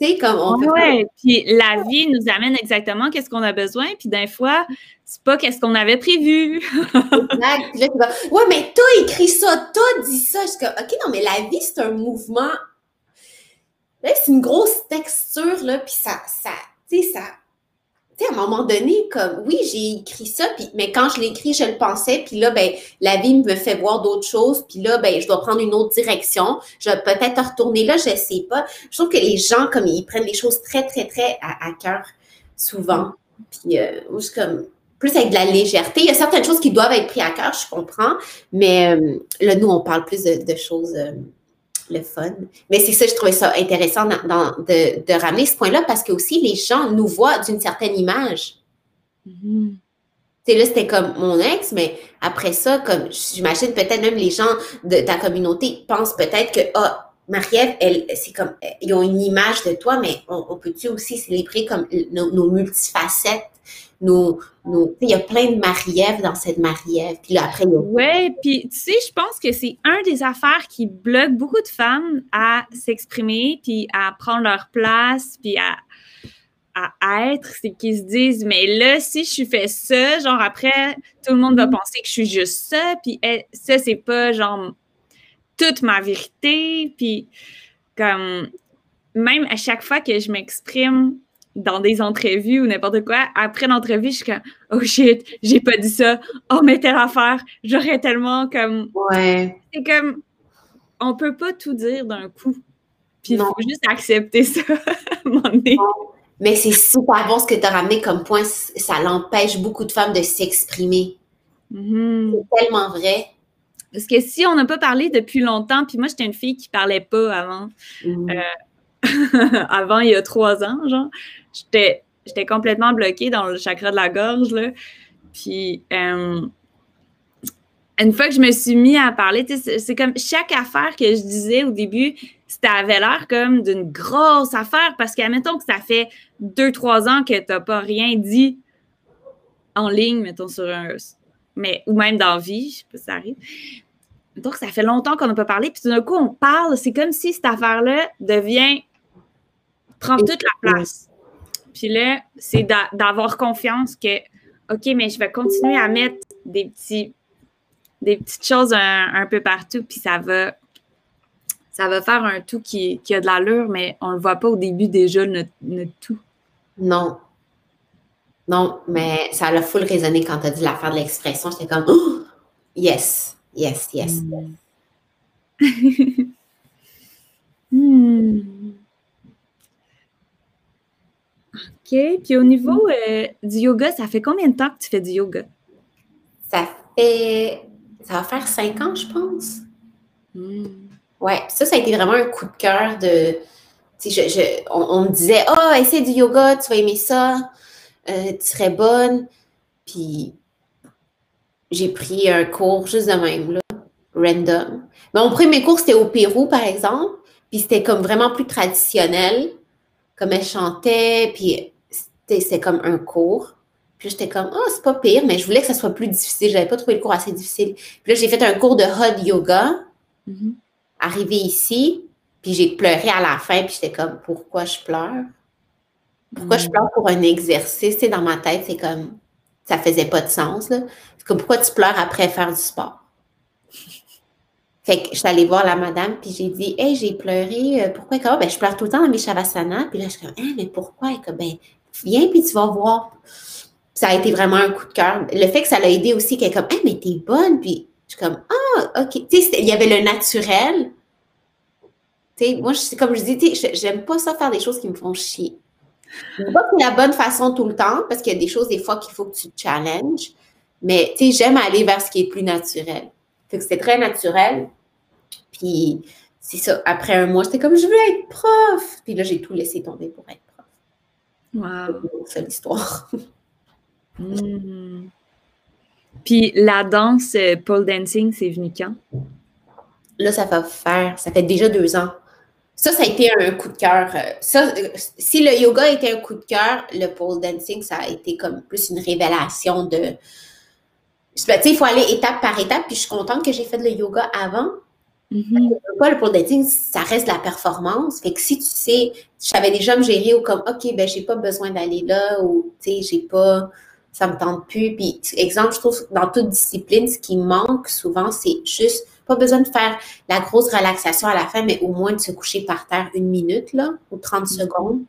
Tu sais, comme on ouais, puis la vie nous amène exactement qu'est-ce qu'on a besoin, puis d'un fois, c'est pas qu'est-ce qu'on avait prévu. exact. Puis là, tu vas, ouais, mais t'as écrit ça, t'as dit ça. Je suis comme, OK, non, mais la vie, c'est un mouvement. Là, c'est une grosse texture, là, puis ça, ça, tu sais, ça, tu sais, à un moment donné, comme, oui, j'ai écrit ça, puis, mais quand je l'écris, je le pensais, puis là, ben, la vie me fait voir d'autres choses, puis là, ben, je dois prendre une autre direction. Je vais peut-être retourner là, je sais pas. Je trouve que les gens, comme, ils prennent les choses très, très, très à, cœur, souvent. Puis, euh, comme, plus avec de la légèreté. Il y a certaines choses qui doivent être prises à cœur, je comprends, mais euh, là, nous, on parle plus de, choses. Euh, le fun. Mais c'est ça, je trouvais ça intéressant de, ramener ce point-là parce que aussi les gens nous voient d'une certaine image. Tu sais, là, c'était comme mon ex, mais après ça, comme j'imagine peut-être même les gens de ta communauté pensent peut-être que, ah, Marie-Ève, elle, c'est comme, ils ont une image de toi, mais on, peut-tu aussi célébrer comme nos multifacettes? Nos, il y a plein de Marie-Ève dans cette Marie-Ève. Puis là, après, Oui, puis tu sais, je pense que c'est un des affaires qui bloque beaucoup de femmes à s'exprimer, puis à prendre leur place, puis à, à être, c'est qu'ils se disent, mais là, si je fais ça, genre après, tout le monde va mm-hmm. penser que je suis juste ça, puis eh, ça, c'est pas genre toute ma vérité, puis comme même à chaque fois que je m'exprime dans des entrevues ou n'importe quoi, après l'entrevue, je suis comme Oh shit, j'ai pas dit ça. Oh, mais telle affaire, j'aurais tellement comme. Ouais. C'est comme on peut pas tout dire d'un coup. Puis il faut juste accepter ça à un moment donné. Mais c'est super bon ce que tu as ramené comme point. Ça l'empêche beaucoup de femmes de s'exprimer. Mm-hmm. C'est tellement vrai. Parce que si on n'a pas parlé depuis longtemps, puis moi, j'étais une fille qui parlait pas avant. Mm-hmm. Euh, avant, il y a trois ans, genre, j'étais, j'étais complètement bloquée dans le chakra de la gorge, là. Puis, euh, une fois que je me suis mis à parler, c'est comme chaque affaire que je disais au début, ça avait l'air comme d'une grosse affaire parce qu'admettons que ça fait deux, trois ans que tu n'as pas rien dit en ligne, mettons sur un. Mais, ou même dans vie, je sais pas si ça arrive. Donc, ça fait longtemps qu'on n'a pas parlé, puis tout d'un coup, on parle. C'est comme si cette affaire-là devient prend toute la place. Puis là, c'est d'avoir confiance que, OK, mais je vais continuer à mettre des petits des petites choses un, peu partout, puis ça va ça va faire un tout qui, qui a de l'allure, mais on ne le voit pas au début déjà, notre, tout. Non. Non, mais ça a full résonné quand tu as dit l'affaire de l'expression. J'étais comme oh! yes, yes, yes. Hmm. OK. Puis au niveau euh, du yoga, ça fait combien de temps que tu fais du yoga? Ça fait ça va faire cinq ans, je pense. Hmm. Ouais, ça, ça a été vraiment un coup de cœur de. Je, on, me disait, oh, essaie du yoga, tu vas aimer ça, euh, tu serais bonne. Puis j'ai pris un cours juste de même, là, random. Mais mon premier cours, c'était au Pérou, par exemple. Puis c'était comme vraiment plus traditionnel, comme elle chantait, puis c'était comme un cours. Puis j'étais comme, oh, c'est pas pire, mais je voulais que ça soit plus difficile. J'avais pas trouvé le cours assez difficile. Puis là, j'ai fait un cours de hot yoga. Mm-hmm. Arrivé ici, puis j'ai pleuré à la fin, puis j'étais comme, pourquoi je pleure? Pourquoi je pleure pour un exercice? Tu dans ma tête, c'est comme, ça faisait pas de sens, là. C'est comme, pourquoi tu pleures après faire du sport? Fait que je suis allée voir la madame, puis j'ai dit, hey, j'ai pleuré, euh, pourquoi? Comment? Ben, je pleure tout le temps dans mes shavasana. Puis là, je suis comme, hein, mais pourquoi? comme, ben, viens, puis tu vas voir ça a été vraiment un coup de cœur. Le fait que ça l'a aidé aussi, qu'elle est comme, hey, mais t'es bonne. Puis je suis comme, ah, OK. Tu sais, il y avait le naturel. Tu sais, moi, comme je dis, j'aime pas ça faire des choses qui me font chier. Pas que la bonne façon tout le temps, parce qu'il y a des choses, des fois, qu'il faut que tu te challenges. Mais, tu sais, j'aime aller vers ce qui est plus naturel. Fait que c'était très naturel. Puis, c'est ça. Après un mois, j'étais comme, je veux être prof. Puis là, j'ai tout laissé tomber pour être. Wow. C'est l'histoire. Hmm. Puis la danse euh, pole dancing, c'est venu quand? Là, ça va faire, ça fait déjà deux ans. Ça, ça a été un coup de cœur. Euh, ça, euh, si le yoga été un coup de cœur, le pole dancing, ça a été comme plus une révélation de. Tu sais, il faut aller étape par étape, puis je suis contente que j'ai fait le yoga avant. Mm Le pole dancing, ça reste la performance. Fait que si tu sais, je savais déjà me gérer ou comme, OK, ben, j'ai pas besoin d'aller là, ou, tu sais, j'ai pas ça me tente plus. Puis, exemple, je trouve dans toute discipline, ce qui manque souvent, c'est juste pas besoin de faire la grosse relaxation à la fin, mais au moins de se coucher par terre une minute, là, ou 30 mm-hmm. secondes,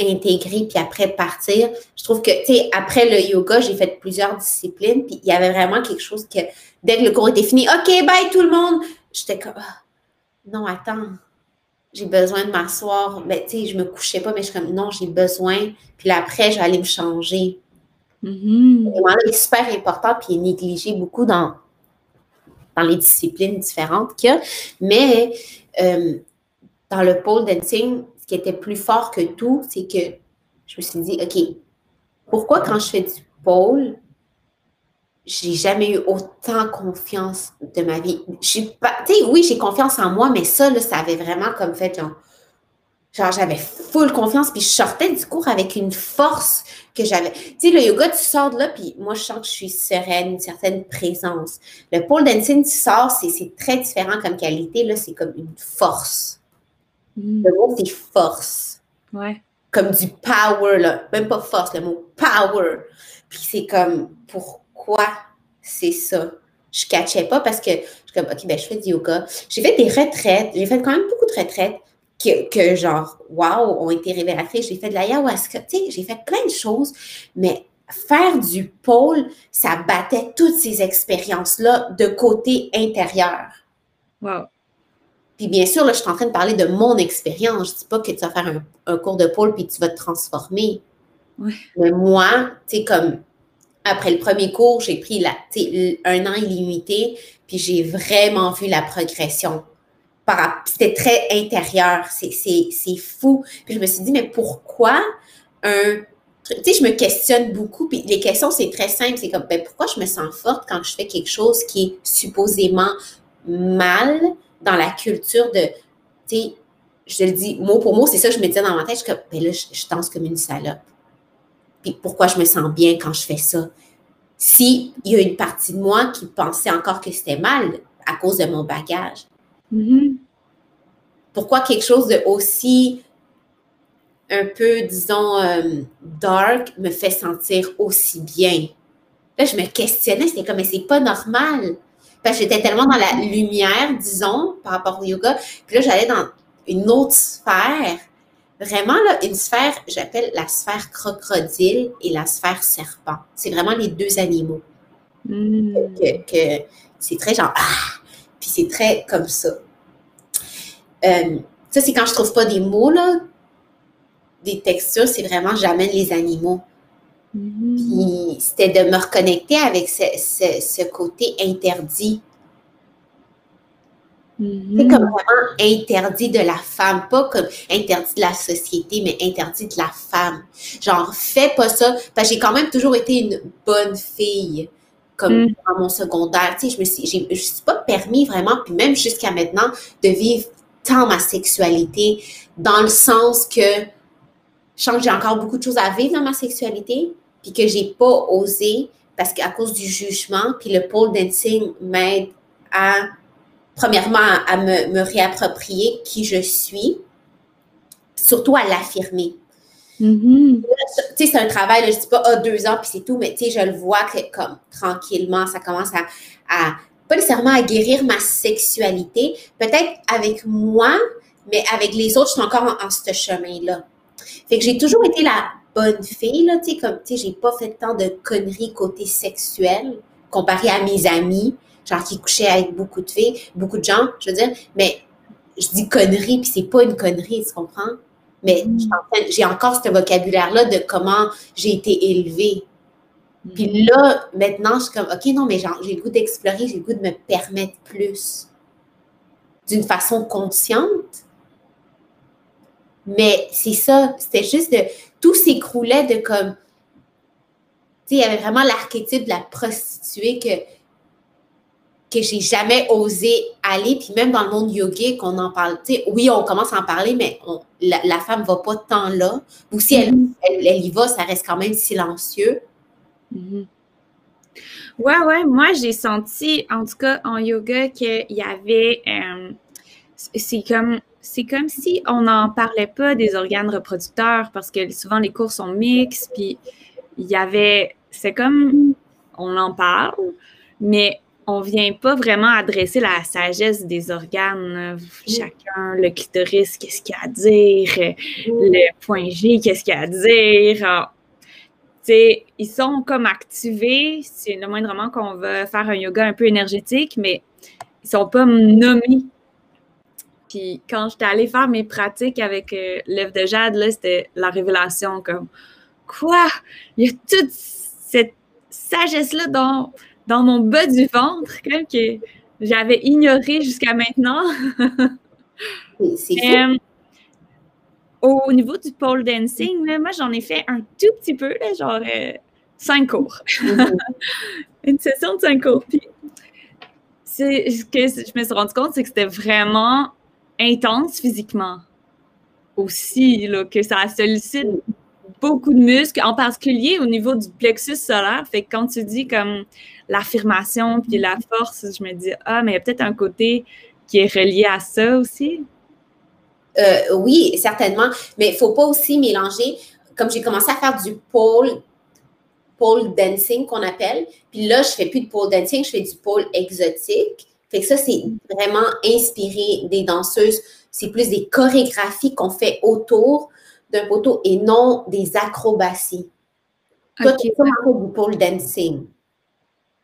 intégrer, puis après partir. Je trouve que, tu sais, après le yoga, j'ai fait plusieurs disciplines, puis il y avait vraiment quelque chose que, dès que le cours était fini, OK, bye tout le monde, j'étais comme, ah, non, attends, j'ai besoin de m'asseoir. Ben, tu sais, je me couchais pas, mais je suis comme, non, j'ai besoin. Puis là, après, je vais aller me changer. Mm -hmm. super important, puis il est négligé beaucoup dans, dans les disciplines différentes qu'il y a. Mais euh, dans le pole dancing, ce qui était plus fort que tout, c'est que je me suis dit, OK, pourquoi quand je fais du pole, j'ai jamais eu autant confiance de ma vie. Pas, tu sais, oui, j'ai confiance en moi, mais ça, là, ça avait vraiment comme fait, genre, Genre, j'avais full confiance, puis je sortais du cours avec une force que j'avais. Tu sais, le yoga, tu sors de là, puis moi, je sens que je suis sereine, une certaine présence. Le pole dancing, tu sors, c'est très différent comme qualité, là, c'est comme une force. Mm. Le mot, c'est force. Ouais. Comme du power, là. Même pas force, le mot power. Puis c'est comme, pourquoi c'est ça? Je ne catchais pas parce que je suis comme, OK, ben, je fais du yoga. J'ai fait des retraites. J'ai fait quand même beaucoup de retraites que, genre, wow, ont été révélatrices. J'ai fait de l'ayahuasca, tu sais, j'ai fait plein de choses, mais faire du pôle, ça battait toutes ces expériences-là de côté intérieur. Wow. Puis bien sûr, là, je suis en train de parler de mon expérience. Je ne dis pas que tu vas faire un, cours de pôle puis tu vas te transformer. Mais moi, tu sais, comme après le premier cours, j'ai pris la, un an illimité, puis j'ai vraiment vu la progression c'était très intérieur, c'est fou. Puis je me suis dit, mais pourquoi un. Tu sais, je me questionne beaucoup, puis les questions, c'est très simple. C'est comme, ben, pourquoi je me sens forte quand je fais quelque chose qui est supposément mal dans la culture de. Tu sais, je le dis mot pour mot, c'est ça que je me disais dans ma tête. Je suis comme, ben là, je, je danse comme une salope. Puis pourquoi je me sens bien quand je fais ça? S'il y a une partie de moi qui pensait encore que c'était mal à cause de mon bagage. Mm-hmm. Pourquoi quelque chose de aussi un peu, disons, euh, dark me fait sentir aussi bien? Là, je me questionnais, c'était comme, mais c'est pas normal. Parce que j'étais tellement dans la lumière, disons, par rapport au yoga. Puis là, j'allais dans une autre sphère. Vraiment, là, une sphère, j'appelle la sphère crocodile et la sphère serpent. C'est vraiment les deux animaux. Mm. Que, c'est très genre, ah! Puis c'est très comme ça. Euh, ça, c'est quand je trouve pas des mots, là, des textures, c'est vraiment j'amène les animaux. Mm. Puis c'était de me reconnecter avec ce, ce- ce côté interdit. C'est comme vraiment interdit de la femme, pas comme interdit de la société, mais interdit de la femme. Genre, fais pas ça. Parce que j'ai quand même toujours été une bonne fille, comme Mm. dans mon secondaire. Tu sais, je me suis, j'ai- je me suis pas permis vraiment, puis même jusqu'à maintenant, de vivre tant ma sexualité, dans le sens que je sens que j'ai encore beaucoup de choses à vivre dans ma sexualité, puis que j'ai pas osé, parce qu'à cause du jugement, puis le pole dancing m'aide à premièrement, à, me, me réapproprier qui je suis, surtout à l'affirmer. Mhm. Tu sais, c'est un travail, là, je dis pas, ah, deux ans, puis c'est tout, mais tu sais, je le vois que, comme, tranquillement, ça commence à, à, pas nécessairement à guérir ma sexualité, peut-être avec moi, mais avec les autres, je suis encore en, en ce chemin-là. Fait que j'ai toujours été la bonne fille, là, tu sais, comme, tu sais, j'ai pas fait tant de conneries côté sexuel, comparé à mes amis, genre qui couchaient avec beaucoup de filles, beaucoup de gens, je veux dire, mais je dis conneries, puis c'est pas une connerie, tu comprends? Mais train- j'ai encore ce vocabulaire-là de comment j'ai été élevée. Puis là, maintenant, je suis comme, OK, non, mais j'ai le goût d'explorer, j'ai le goût de me permettre plus d'une façon consciente. Mais c'est ça, c'était juste de. Tout s'écroulait de comme. Tu sais, il y avait vraiment l'archétype de la prostituée que, que j'ai jamais osé aller. Puis même dans le monde yogique, on en parle. Tu sais, oui, on commence à en parler, mais on- la, la femme va pas tant là. Ou si elle, Mhm. elle, elle y va, ça reste quand même silencieux. Mhm. Ouais, ouais, moi j'ai senti, en tout cas en yoga, qu'il y avait. euh, c'est comme. C'est comme si on n'en parlait pas des organes reproducteurs parce que souvent les cours sont mixtes, puis il y avait. C'est comme. On en parle, mais on vient pas vraiment adresser la sagesse des organes. Chacun, le clitoris, qu'est-ce qu'il y a à dire, le point G, qu'est-ce qu'il y a à dire? Ah, ils sont comme activés, c'est le moindrement qu'on va faire un yoga un peu énergétique, mais ils sont pas nommés. Puis quand j'étais allée faire mes pratiques avec euh, l'œuf de jade, là, c'était la révélation comme quoi? Il y a toute cette sagesse-là dans, dans mon bas du ventre comme que j'avais ignoré jusqu'à maintenant. C'est-. Euh, au niveau du pole dancing, là, moi, j'en ai fait un tout petit peu, là, genre euh, cinq cours. Mhm. Une session de cinq cours. Puis, ce que je me suis rendu compte, c'est que c'était vraiment intense physiquement aussi, là, que ça sollicite beaucoup de muscles, en particulier au niveau du plexus solaire. Fait que quand tu dis comme l'affirmation puis la force, je me dis, ah, mais il y a peut-être un côté qui est relié à ça aussi. Euh, oui, certainement. Mais il ne faut pas aussi mélanger, comme j'ai commencé à faire du pole, pole dancing qu'on appelle, puis là, je ne fais plus de pole dancing, je fais du pole exotique. Fait que ça, c'est vraiment inspiré des danseuses. C'est plus des chorégraphies qu'on fait autour d'un poteau et non des acrobaties. Toi, tu comme un peu du pole dancing?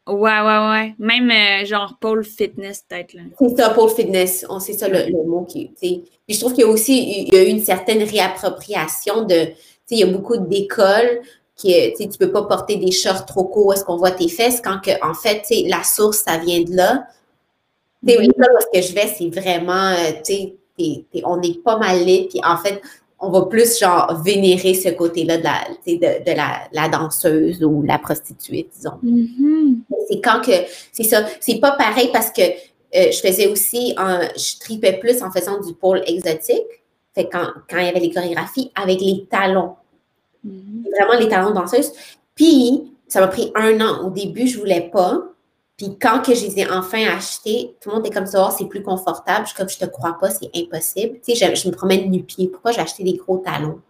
Ouais, ouais, ouais. Même euh, genre pole fitness, peut-être. là. C'est ça, pole fitness. On sait ça le, le mot qui. Puis je trouve qu'il y a aussi eu- il y a eu une certaine réappropriation de. Tu sais, il y a beaucoup d'écoles qui, tu sais, tu peux pas porter des shorts trop courts est-ce qu'on voit tes fesses quand que, en fait, tu sais, la source, ça vient de là. Tu sais, l'école où est-ce que je vais, c'est vraiment, euh, tu sais, t'es- t'es- on est pas mal lit, puis en fait, on va plus, genre, vénérer ce côté-là de, la, tu sais, de, de la, la danseuse ou la prostituée, disons. Mhm. c'est quand que c'est ça. C'est pas pareil parce que euh, je faisais aussi un, je tripais plus en faisant du pôle exotique. Fait quand, quand il y avait les chorégraphies avec les talons. Mhm. vraiment les talons de danseuse. Puis ça m'a pris un an. Au début je voulais pas puis quand que je les ai enfin achetés tout le monde est comme ça oh, c'est plus confortable je suis comme je te crois pas c'est impossible tu sais je, me promène nu-pied pourquoi j'ai acheté des gros talons?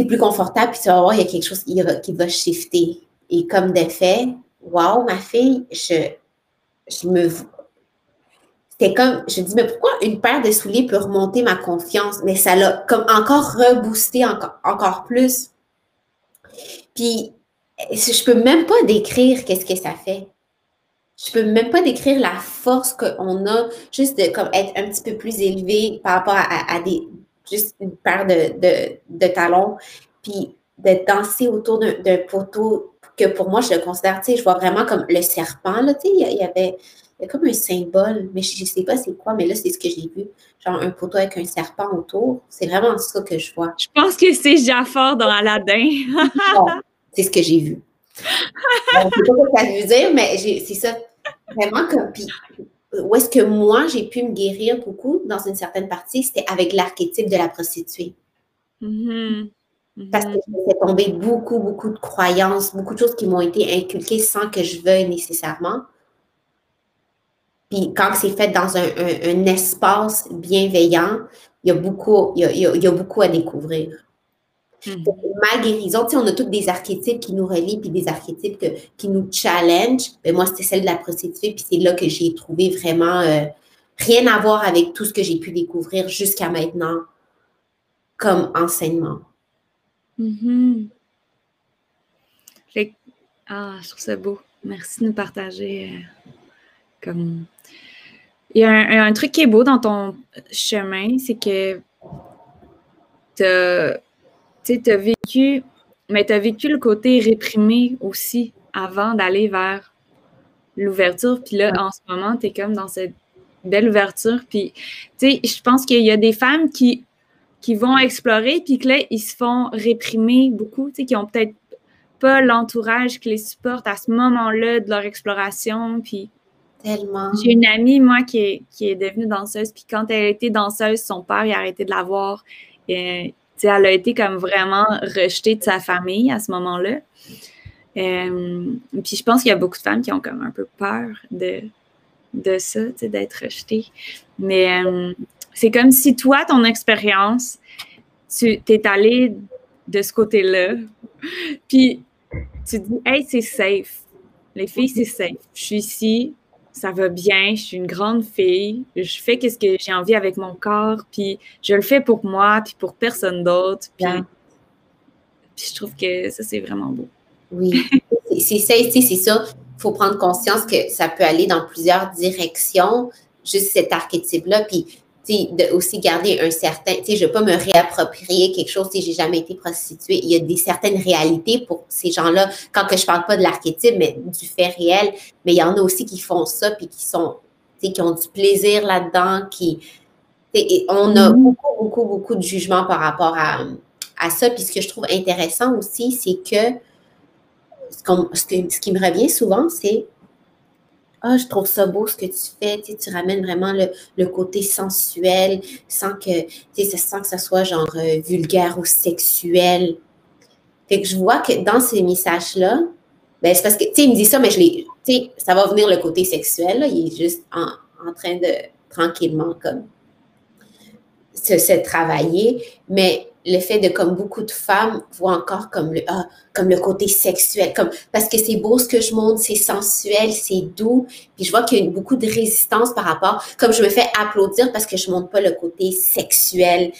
C'est plus confortable, puis tu vas voir, il y a quelque chose qui va, qui va shifter. Et comme d'effet, wow, ma fille, je, je me. C'était comme, je dis, mais pourquoi une paire de souliers peut remonter ma confiance? Mais ça l'a comme encore reboosté encore, encore plus. Puis, je peux même pas décrire qu'est-ce que ça fait. Je peux même pas décrire la force qu'on a juste de comme être un petit peu plus élevé par rapport à, des juste une paire de, de, talons, puis de danser autour d'un poteau que pour moi, je le considère, tu sais, je vois vraiment comme le serpent, là, tu sais, il y, avait comme un symbole, mais je ne sais pas c'est quoi, mais là, c'est ce que j'ai vu. Genre un poteau avec un serpent autour. C'est vraiment ça que je vois. Je pense que c'est Jafar dans Aladdin. c'est ce que j'ai vu. je ne sais pas ce que ça veut dire, mais c'est ça. Vraiment comme. Puis, où est-ce que moi, j'ai pu me guérir beaucoup dans une certaine partie, c'était avec l'archétype de la prostituée. Mm-hmm. Parce que j'ai tombé beaucoup, beaucoup de croyances, beaucoup de choses qui m'ont été inculquées sans que je veuille nécessairement. Puis quand c'est fait dans un, espace bienveillant, il y a beaucoup, il y a, beaucoup à découvrir. Hmm. Ma guérison, tu sais, on a tous des archétypes qui nous relient, puis des archétypes qui nous challenge. Mais moi, c'était celle de la prostituée, puis c'est là que j'ai trouvé vraiment euh, rien à voir avec tout ce que j'ai pu découvrir jusqu'à maintenant comme enseignement. Mm-hmm. Ah, je trouve ça beau. Merci de nous partager. Euh, comme... Il y a un, truc qui est beau dans ton chemin, c'est que tu as, vécu, mais tu as vécu le côté réprimé aussi avant d'aller vers l'ouverture. Puis là, en ce moment, tu es comme dans cette belle ouverture. Puis, tu sais, je pense qu'il y a des femmes qui qui vont explorer, puis que là, ils se font réprimer beaucoup, tu sais, qui ont peut-être pas l'entourage qui les supporte à ce moment-là de leur exploration, puis... Tellement. J'ai une amie, moi, qui est, qui est devenue danseuse, puis quand elle été danseuse, son père, il a arrêté de la voir. Et, elle a été comme vraiment rejetée de sa famille à ce moment-là. Euh, puis je pense qu'il y a beaucoup de femmes qui ont comme un peu peur de, de ça, d'être rejetées. Mais euh, c'est comme si toi, ton expérience, tu t'es allé de ce côté-là, puis tu dis, hey, c'est safe. Les filles, c'est safe. Je suis ici, ça va bien, je suis une grande fille, je fais ce que j'ai envie avec mon corps, puis je le fais pour moi, puis pour personne d'autre. Puis, je trouve que ça, c'est vraiment beau. Oui, c'est safe, c'est ça. Il faut prendre conscience que ça peut aller dans plusieurs directions, juste cet archétype-là. Puis de aussi garder un certain, tu sais, je ne vais pas me réapproprier quelque chose si j'ai jamais été prostituée. Il y a des certaines réalités pour ces gens-là, quand que je parle pas de l'archétype, mais du fait réel. Mais il y en a aussi qui font ça, puis qui sont, qui ont du plaisir là-dedans, qui, et on a mm-hmm. beaucoup, beaucoup, beaucoup de jugements par rapport à, à ça. Puis ce que je trouve intéressant aussi, c'est que ce, ce qui me revient souvent, c'est ah, je trouve ça beau ce que tu fais, tu, ramènes vraiment le, côté sensuel sans que, tu sais, sans que ça soit genre euh, vulgaire ou sexuel. Fait que je vois que dans ces messages-là, ben, c'est parce que, tu sais, il me dit ça, mais je l'ai, tu sais, ça va venir le côté sexuel, là, il est juste en, en train de tranquillement comme se, se travailler, mais le fait de comme beaucoup de femmes voient encore comme le ah, comme le côté sexuel comme parce que c'est beau ce que je montre c'est sensuel c'est doux. Puis je vois qu'il y a beaucoup de résistance par rapport comme je me fais applaudir parce que je montre pas le côté sexuel.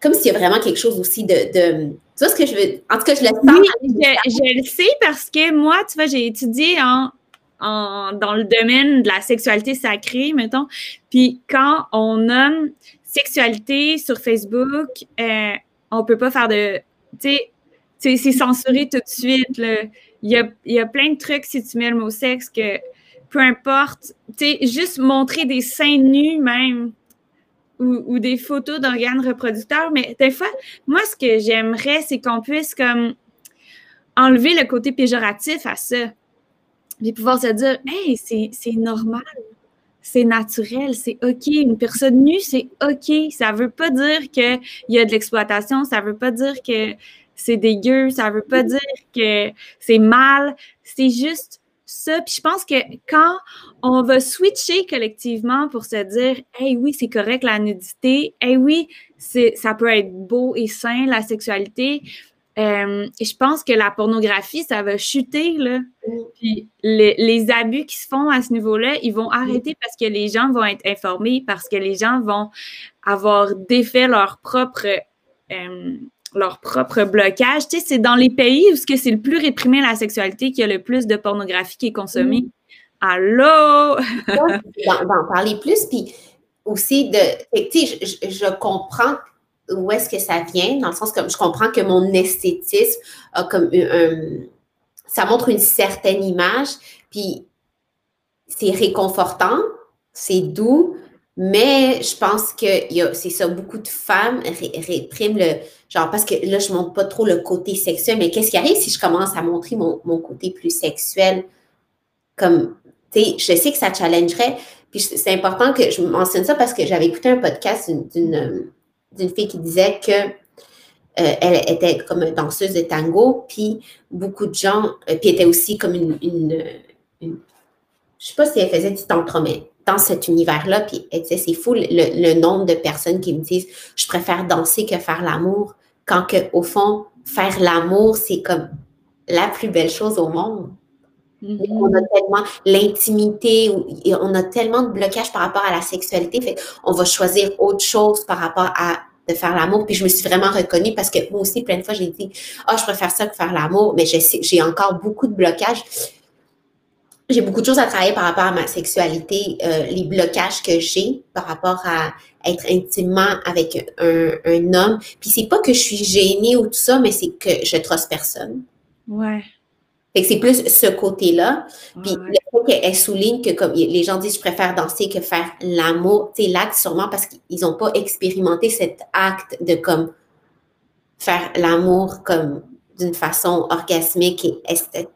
Comme s'il y a vraiment quelque chose aussi de, tu vois ce que je veux en tout cas je le sens. Je, le sais parce que moi tu vois j'ai étudié en en, dans le domaine de la sexualité sacrée, mettons. Puis quand on nomme sexualité sur Facebook, euh, on peut pas faire de. Tu sais, c'est censuré tout de suite. Il, y a, plein de trucs si tu mets le mot sexe que peu importe, tu sais, juste montrer des seins nus même ou, ou des photos d'organes reproducteurs. Mais des fois, moi, ce que j'aimerais, c'est qu'on puisse comme enlever le côté péjoratif à ça. Puis pouvoir se dire, hey, c'est normal c'est naturel, c'est OK. Une personne nue, c'est OK. Ça ne veut pas dire qu'il y a de l'exploitation, ça ne veut pas dire que c'est dégueu, ça ne veut pas dire que c'est mal. C'est juste ça. Puis je pense que quand on va switcher collectivement pour se dire, hey, oui, c'est correct la nudité, hey, oui, ça peut être beau et sain, la sexualité, euh, je pense que la pornographie, ça va chuter, là. Puis les, abus qui se font à ce niveau-là, ils vont arrêter parce que les gens vont être informés, parce que les gens vont avoir défait leur propre, euh, leur propre blocage. Tu sais, c'est dans les pays où c'est le plus réprimé la sexualité qu'il y a le plus de pornographie qui est consommée. Allô? D'en parler plus, puis aussi de. Tu sais, je, je comprends où est-ce que ça vient, dans le sens que je comprends que mon esthétisme a comme un, ça montre une certaine image, puis c'est réconfortant, c'est doux, mais je pense que c'est ça, beaucoup de femmes répriment le genre parce que là, je ne montre pas trop le côté sexuel, mais qu'est-ce qui arrive si je commence à montrer mon, mon côté plus sexuel? Comme, tu sais, je sais que ça challengerait. Puis c'est important que je mentionne ça parce que j'avais écouté un podcast d'une d'une fille qui disait que euh, elle était comme danseuse de tango, puis beaucoup de gens, euh, puis était aussi comme une, une, une je sais pas si elle faisait du tantra, mais dans cet univers-là, puis elle disait, c'est fou le, nombre de personnes qui me disent, je préfère danser que faire l'amour, quand que, au fond, faire l'amour, c'est comme la plus belle chose au monde. Mm-hmm. On a tellement l'intimité, on a tellement de blocages par rapport à la sexualité, fait on va choisir autre chose par rapport à de faire l'amour. Puis je me suis vraiment reconnue parce que moi aussi, plein de fois, j'ai dit, ah, oh, je préfère ça que faire l'amour, mais j'ai encore beaucoup de blocages. J'ai beaucoup de choses à travailler par rapport à ma sexualité, euh, les blocages que j'ai par rapport à être intimement avec un, un homme. Puis c'est pas que je suis gênée ou tout ça, mais c'est que je trosse personne. Ouais c'est plus ce côté-là. Puis le fait qu'elle souligne que comme les gens disent je préfère danser que faire l'amour, c'est l'acte sûrement parce qu'ils n'ont pas expérimenté cet acte de comme faire l'amour comme d'une façon orgasmique et esthétique.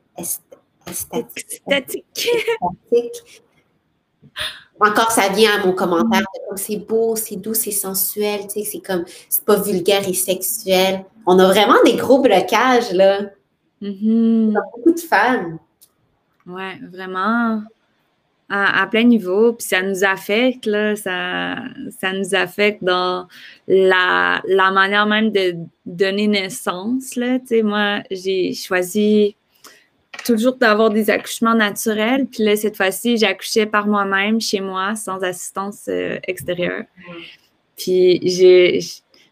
Encore, ça vient à mon commentaire comme c'est beau, c'est doux, c'est sensuel, tu sais, c'est comme, c'est pas vulgaire et sexuel. On a vraiment des gros blocages, là. Mm-hmm. beaucoup de femmes. Oui, vraiment. À, plein niveau. Puis ça nous affecte, là, ça, ça nous affecte dans la, la manière même de donner naissance. Là. Tu sais, moi, j'ai choisi toujours d'avoir des accouchements naturels. Puis là, cette fois-ci, j'accouchais par moi-même chez moi, sans assistance euh, extérieure. Puis j'ai,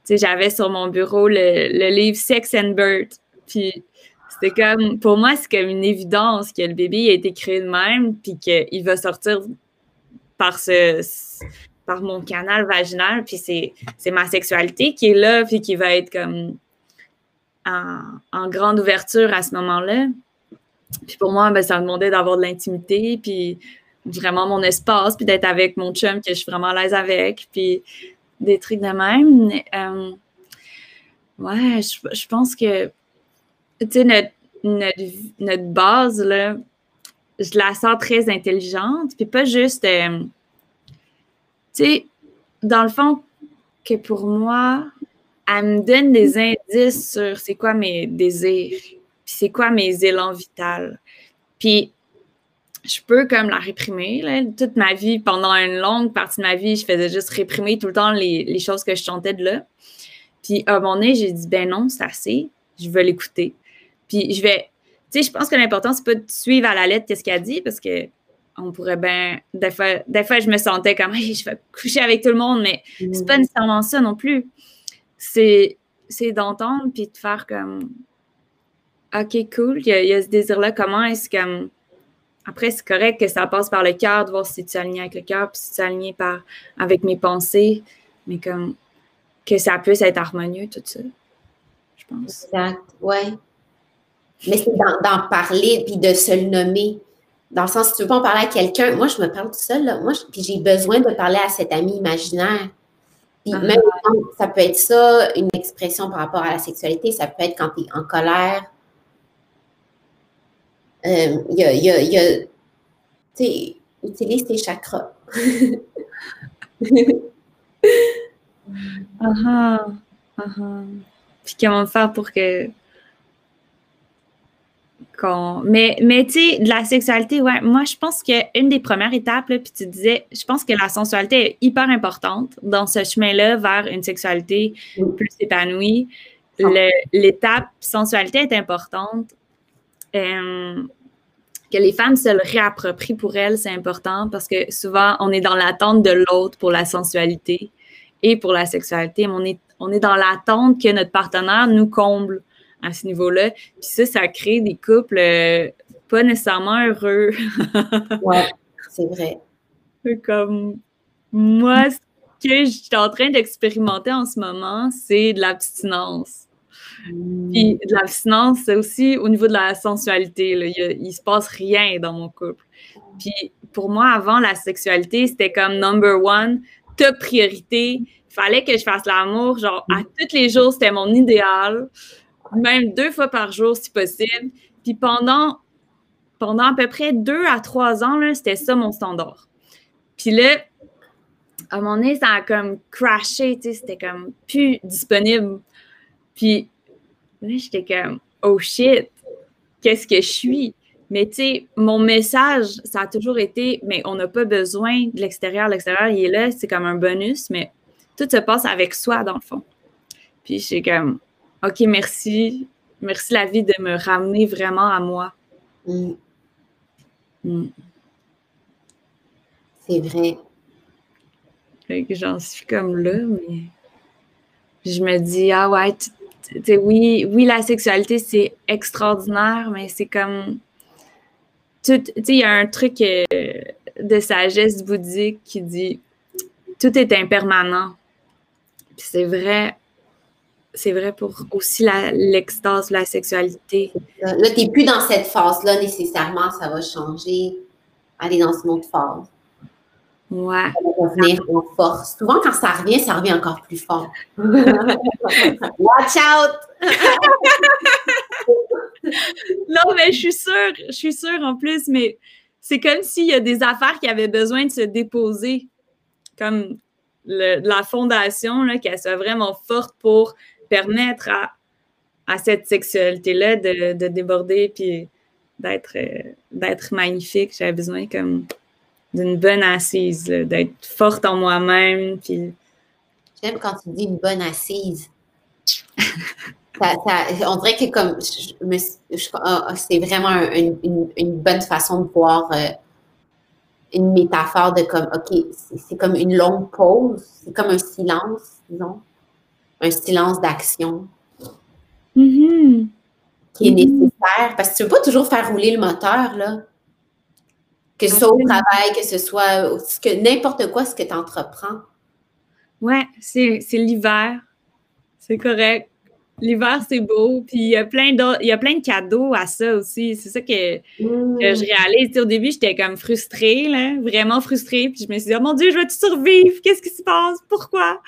j'avais sur mon bureau le, le livre Sex and Birth. Puis c'est comme, pour moi, c'est comme une évidence que le bébé a été créé de même, puis qu'il va sortir par ce, par mon canal vaginal, puis c'est ma sexualité qui est là, puis qui va être comme en, grande ouverture à ce moment-là. Puis pour moi, ben, ça me demandait d'avoir de l'intimité, puis vraiment mon espace, puis d'être avec mon chum que je suis vraiment à l'aise avec, puis des trucs de même. Euh, ouais, je pense que tu sais, notre, base, là, je la sens très intelligente, puis pas juste, euh, tu sais, dans le fond, que pour moi, elle me donne des indices sur c'est quoi mes désirs, puis c'est quoi mes élans vitaux. Puis, je peux comme la réprimer. Là. Toute ma vie, pendant une longue partie de ma vie, je faisais juste réprimer tout le temps les, les choses que je chantais de là. Puis à un moment donné, j'ai dit, ben non, c'est assez, je veux l'écouter. Puis je vais, tu sais, je pense que l'important, c'est pas de suivre à la lettre qu'est-ce qu'elle dit parce que on pourrait bien. Des fois, des fois, je me sentais comme, je vais coucher avec tout le monde, mais c'est pas mm. nécessairement ça non plus. C'est, c'est d'entendre puis de faire comme, OK, cool, il y a, ce désir-là. Comment est-ce que. Après, c'est correct que ça passe par le cœur, de voir si tu es aligné avec le cœur, puis si tu es aligné par, avec mes pensées, mais comme que ça puisse être harmonieux, tout ça. Je pense. Exact, ouais. Mais c'est d'en parler puis de se le nommer. Dans le sens, si tu veux pas en parler à quelqu'un, moi, je me parle tout seul, là. Moi, puis j'ai besoin de parler à cet ami imaginaire. Puis ah. même ça peut être ça, une expression par rapport à la sexualité, ça peut être quand tu es en colère. Euh, il y a, y a, y a tu sais, utilise tes chakras. ah ah, ah Puis comment faire pour que mais, mais tu sais, de la sexualité, ouais, moi, je pense qu'une des premières étapes, puis tu disais, je pense que la sensualité est hyper importante dans ce chemin-là vers une sexualité plus épanouie. l'étape sensualité est importante. Euh, que les femmes se le réapproprient pour elles, c'est important parce que souvent, on est dans l'attente de l'autre pour la sensualité et pour la sexualité, mais on est, on est dans l'attente que notre partenaire nous comble à ce niveau-là. Puis ça, ça crée des couples euh, pas nécessairement heureux. ouais, c'est vrai. Comme moi, ce que je suis en train d'expérimenter en ce moment, c'est de l'abstinence. Mm. Puis de l'abstinence, c'est aussi au niveau de la sensualité. Il, ne se passe rien dans mon couple. Puis pour moi, avant, la sexualité, c'était comme number one, top priorité. Il fallait que je fasse l'amour, genre à tous les jours, c'était mon idéal. Même deux fois par jour, si possible. Puis pendant, pendant à peu près deux à trois ans, c'était ça mon standard. Puis là, à un moment donné, ça a comme crashé, c'était comme plus disponible. Puis Là, j'étais comme, oh shit, qu'est-ce que je suis? Mais tu sais, mon message, ça a toujours été, mais on n'a pas besoin de l'extérieur. L'extérieur, il est là, c'est comme un bonus, mais tout se passe avec soi, dans le fond. Puis j'étais comme, OK, merci. Merci la vie de me ramener vraiment à moi. Mm. Mm. C'est vrai. Fait que j'en suis comme là, mais je me dis, ah ouais, tu oui, oui, la sexualité, c'est extraordinaire, mais c'est comme. Tu sais, il y a un truc euh, de sagesse bouddhique qui dit tout est impermanent. Puis c'est vrai, c'est vrai pour aussi l'extase de la sexualité. Là, tu n'es plus dans cette phase-là nécessairement, ça va changer, aller dans une autre phase. Ouais. Ça va revenir en force. Souvent, quand ça revient, ça revient encore plus fort. Watch out! non, mais je suis sûre, je suis sûre en plus, mais c'est comme s'il y a des affaires qui avaient besoin de se déposer, comme la fondation, qu'elle soit vraiment forte pour permettre à, à cette sexualité-là de, de, déborder puis d'être d'être magnifique. J'avais besoin comme d'une bonne assise, d'être forte en moi-même. Puis... J'aime quand tu dis une bonne assise. on dirait que comme ah, ah, c'est vraiment une, bonne façon de voir euh, une métaphore de comme, OK, c'est comme une longue pause, c'est comme un silence, disons, un silence d'action. Mm-hmm. Qui est nécessaire parce que tu ne peux pas toujours faire rouler le moteur, là. Que ce soit au travail, que ce soit que n'importe quoi ce que tu entreprends. Ouais, c'est l'hiver. C'est correct. L'hiver, c'est beau. Puis il y a plein il y a plein de cadeaux à ça aussi. C'est ça que, je mmh. réalise. au début, j'étais comme frustrée, là, vraiment frustrée. Puis je me suis dit, oh mon Dieu, je vais survivre? Qu'est-ce qui se passe? Pourquoi?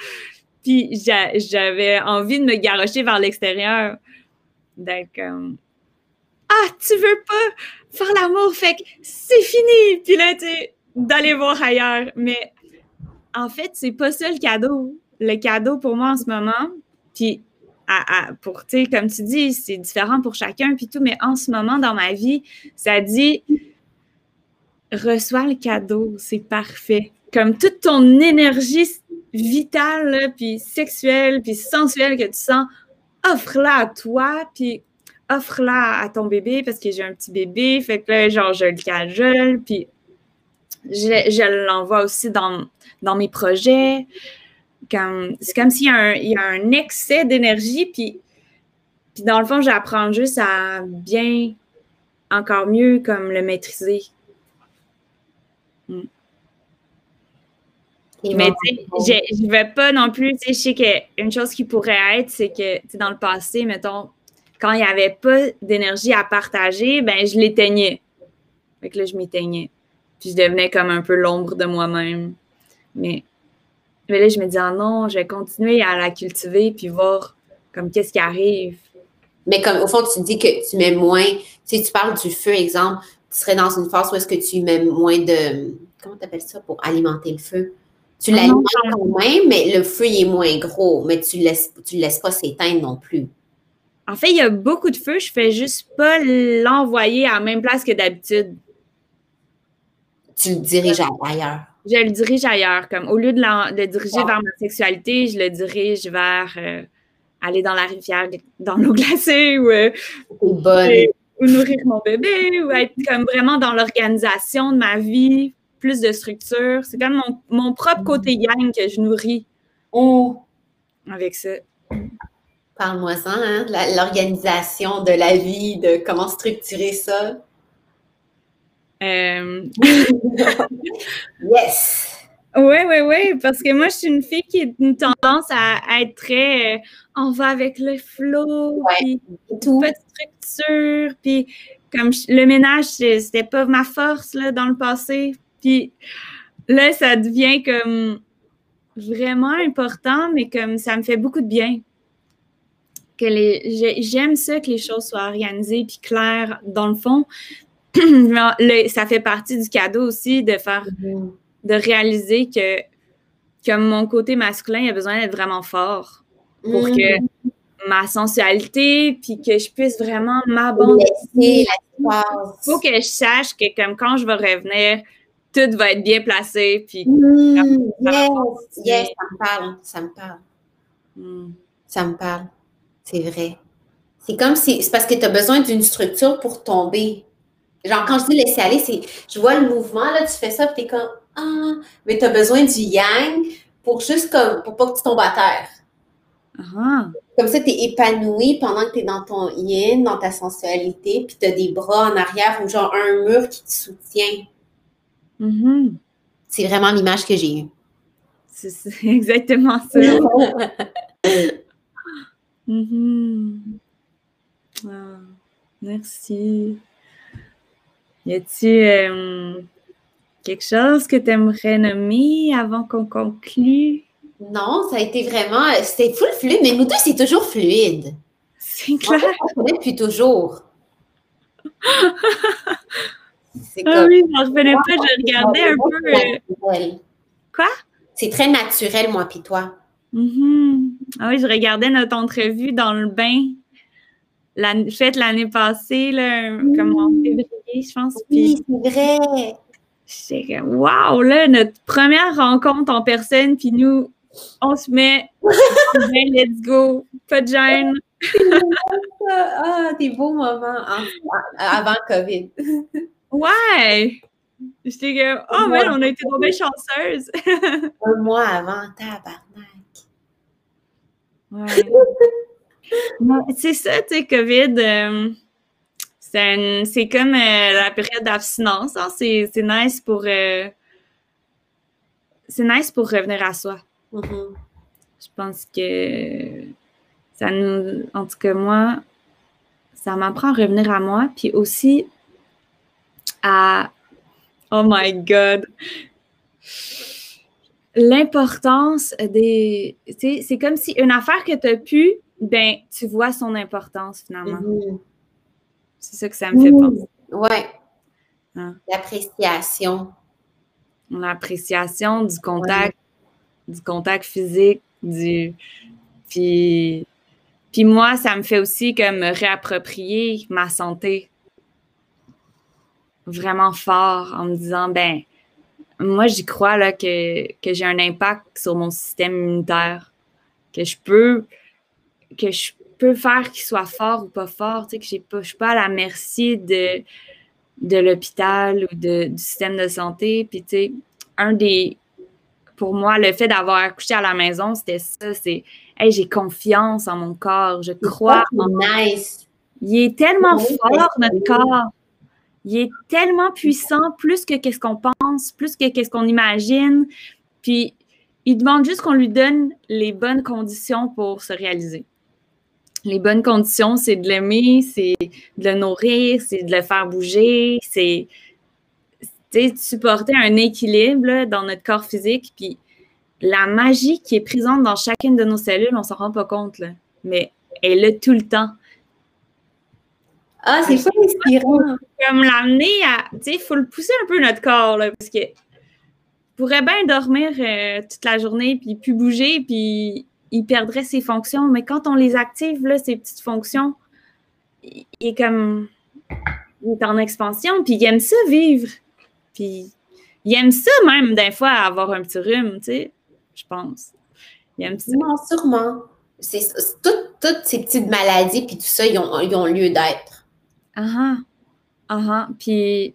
Puis j'avais envie de me garrocher vers l'extérieur. D'être comme, ah, tu veux pas faire l'amour, fait que c'est fini. Puis là, tu d'aller voir ailleurs. Mais en fait, c'est pas ça le cadeau. Le cadeau pour moi en ce moment, puis pour, tu sais, comme tu dis, c'est différent pour chacun, puis tout, mais en ce moment dans ma vie, ça dit reçois le cadeau, c'est parfait. Comme toute ton énergie vitale, puis sexuelle, puis sensuelle que tu sens, offre-la à toi, puis offre-la à ton bébé parce que j'ai un petit bébé. Fait que là, genre, je le cajole, puis je, l'envoie aussi dans, mes projets. c'est comme s'il y, a un excès d'énergie, puis, dans le fond, j'apprends juste à bien, encore mieux, comme le maîtriser. Hmm. Mais tu sais, je ne vais pas non plus, tu sais, je sais qu'une chose qui pourrait être, c'est que, tu dans le passé, mettons, quand il n'y avait pas d'énergie à partager, ben je l'éteignais. Fait que là, je m'éteignais. Puis je devenais comme un peu l'ombre de moi-même. Mais, mais là, je me dis, ah non, je vais continuer à la cultiver puis voir comme qu'est-ce qui arrive. Mais comme au fond, tu dis que tu mets moins, si tu parles du feu, exemple, tu serais dans une phase où est-ce que tu mets moins de, comment tu appelles ça, pour alimenter le feu? Tu l'alimentes quand même, mais le feu il est moins gros, mais tu ne laisses, tu laisses pas s'éteindre non plus. En fait, il y a beaucoup de feu, je fais juste pas l'envoyer à la même place que d'habitude. Tu le diriges ailleurs. Je le dirige ailleurs. Comme au lieu de, le diriger vers ma sexualité, je le dirige vers euh, aller dans la rivière dans l'eau glacée ou, euh, ou nourrir mon bébé ou être comme vraiment dans l'organisation de ma vie, plus de structure. C'est comme mon, mon propre côté yang que je nourris Oh, avec ça. parle-moi-en, hein, l'organisation de la vie, de comment structurer ça. Euh, Yes! Oui, oui, oui, parce que moi, je suis une fille qui a une tendance à, à être très euh, on va avec le flow, puis tout. pas de structure, puis comme je- le ménage, c'était pas ma force là, dans le passé. Puis là, ça devient comme vraiment important, mais comme ça me fait beaucoup de bien. Que les, j'ai- j'aime ça que les choses soient organisées puis claires dans le fond. Le- ça fait partie du cadeau aussi de faire de réaliser que comme mon côté masculin il a besoin d'être vraiment fort pour Mhm. que ma sensualité puis que je puisse vraiment m'abandonner. Il faut que je sache que comme quand je vais revenir, tout va être bien placé puis Mhm. par Yes, yes, ça me parle, ça me parle, Hmm. ça me parle. C'est vrai. C'est comme si, c'est parce que tu as besoin d'une structure pour tomber. Genre, quand je dis laisser aller, c'est, je vois le mouvement, là, tu fais ça, puis t'es comme, ah, mais tu as besoin du yang pour juste comme, pour pas que tu tombes à terre. Ah. Comme ça, tu es épanoui pendant que tu es dans ton yin, dans ta sensualité, puis tu as des bras en arrière ou genre un mur qui te soutient. Mhm. C'est vraiment l'image que j'ai eue. C'est c'est exactement ça. Mhm. Ah, merci. Y a-t-il euh, quelque chose que tu aimerais nommer avant qu'on conclue? Non, ça a été vraiment. C'était full fluide, mais nous deux, c'est toujours fluide. C'est On clair. se connaît depuis toujours. C'est Ah oui, je ne revenais pas, je regardais un peu. euh. Quoi? C'est très naturel, moi, puis toi. mhm. Ah oui, je regardais notre entrevue dans le bain, l'année- faite l'année passée, là, comme en février, je pense. Oui, c'est vrai. J'étais comme, wow, là, notre première rencontre en personne, puis nous, on se met, ben, let's go, pas de gêne. Ah, ah, des beaux moments en- avant COVID. Ouais! J'étais comme, oh, man, on a été trop bien chanceuses. Un mois avant, tabarnak. Ouais. C'est ça, tu sais, COVID, euh, c'est comme euh, la période d'abstinence. hein. C'est nice pour. euh, c'est nice pour revenir à soi. Mhm. Je pense que ça nous. En tout cas, moi, ça m'apprend à revenir à moi, puis aussi à. Oh my God! L'importance des. C'est comme si une affaire que tu as pu, ben, tu vois son importance finalement. Mhm. C'est ça que ça me fait Mhm. penser. Ouais. Hein? L'appréciation. L'appréciation du contact, du contact physique, du. Puis. Puis moi, ça me fait aussi comme me réapproprier ma santé vraiment fort en me disant, ben, moi, j'y crois là, que, que j'ai un impact sur mon système immunitaire, que je peux, que je peux faire qu'il soit fort ou pas fort, tu sais, que pas, je suis pas à la merci de, de l'hôpital ou de, du système de santé. Puis, tu sais, un des, pour moi, le fait d'avoir accouché à la maison, c'était ça, c'est, hey, j'ai confiance en mon corps, je crois en Nice. il est tellement Oui, fort, notre corps. Il est tellement puissant, plus que qu'est-ce qu'on pense, plus que qu'est-ce qu'on imagine. Puis, il demande juste qu'on lui donne les bonnes conditions pour se réaliser. Les bonnes conditions, c'est de l'aimer, c'est de le nourrir, c'est de le faire bouger, c'est de supporter un équilibre dans notre corps physique. Puis, la magie qui est présente dans chacune de nos cellules, on s'en rend pas compte, mais elle est là tout le temps. Ah, c'est pas inspirant. comme l'amener à. Tu sais, il faut le pousser un peu notre corps, là, parce que pourrait bien dormir euh, toute la journée, puis plus bouger, puis il perdrait ses fonctions. Mais quand on les active, là, ces petites fonctions, il est comme. Il est en expansion, puis il aime ça vivre. Puis il aime ça même, des fois, avoir un petit rhume, tu sais, je pense. Il aime ça. Non, sûrement. C'est toutes ces petites maladies puis tout ça, ils ont, ils ont lieu d'être. Ah ah. Ah ah. Puis,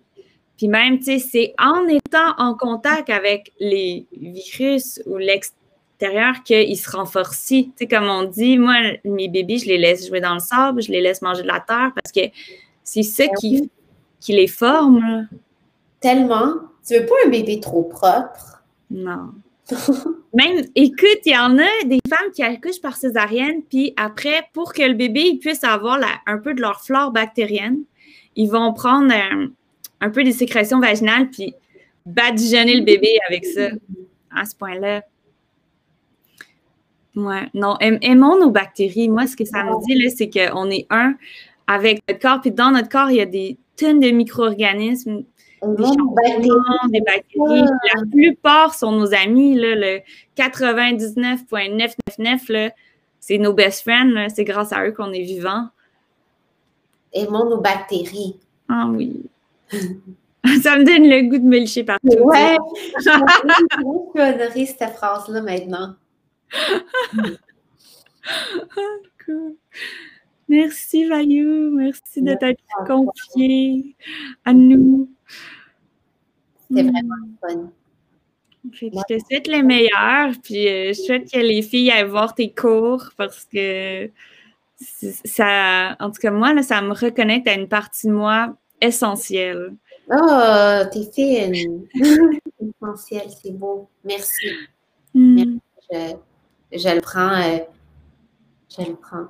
puis même, tu sais, c'est en étant en contact avec les virus ou l'extérieur qu'ils se renforcent. Tu sais, comme on dit, moi, mes bébés, je les laisse jouer dans le sable, je les laisse manger de la terre parce que c'est ça Ben qui, qui les forme. là. Tellement. Tu veux pas un bébé trop propre? Non. Même, écoute, il y en a des femmes qui accouchent par césarienne, puis après, pour que le bébé puisse avoir un peu de leur flore bactérienne, ils vont prendre euh, un peu des sécrétions vaginales, puis badigeonner le bébé avec ça, à ce point-là. Ouais, non, aim- aimons nos bactéries. Moi, ce que ça me dit, c'est qu'on est un avec notre corps, puis dans notre corps, il y a des tonnes de micro-organismes, des champignons, des bactéries. La plupart sont nos amis. Là, le 99,999, là, c'est nos best friends. C'est grâce à eux qu'on est vivant. Aimons nos bactéries. Ah oui. Ça me donne le goût de me partout. Ouais. Je peux honorer cette phrase-là maintenant. Cool. Merci, Vaillou. Merci de t'être confié à nous. C'était Mm. vraiment fun. Je te souhaite le meilleur, puis euh, je souhaite que les filles aillent voir tes cours parce que ça, en tout cas, moi, là, ça me reconnecte à une partie de moi essentielle. Oh, t'es fine. Essentiel, c'est beau. Merci. Mm. Je, je le prends. euh, je le prends.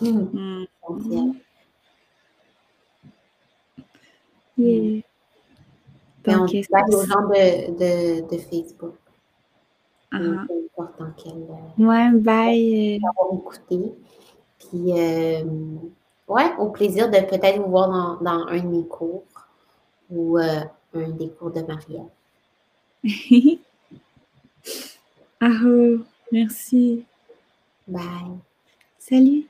Hum, Mm. essentiel. Yeah. Mais on c'est- aux gens de, de, de Facebook. Ah. Peu importe dans quel. euh, Ouais, bye. euh, avoir écouté. Puis, euh, ouais, au plaisir de peut-être vous voir dans, dans un de mes cours ou euh, un des cours de Marielle. Ah, oh, merci. Bye. Salut.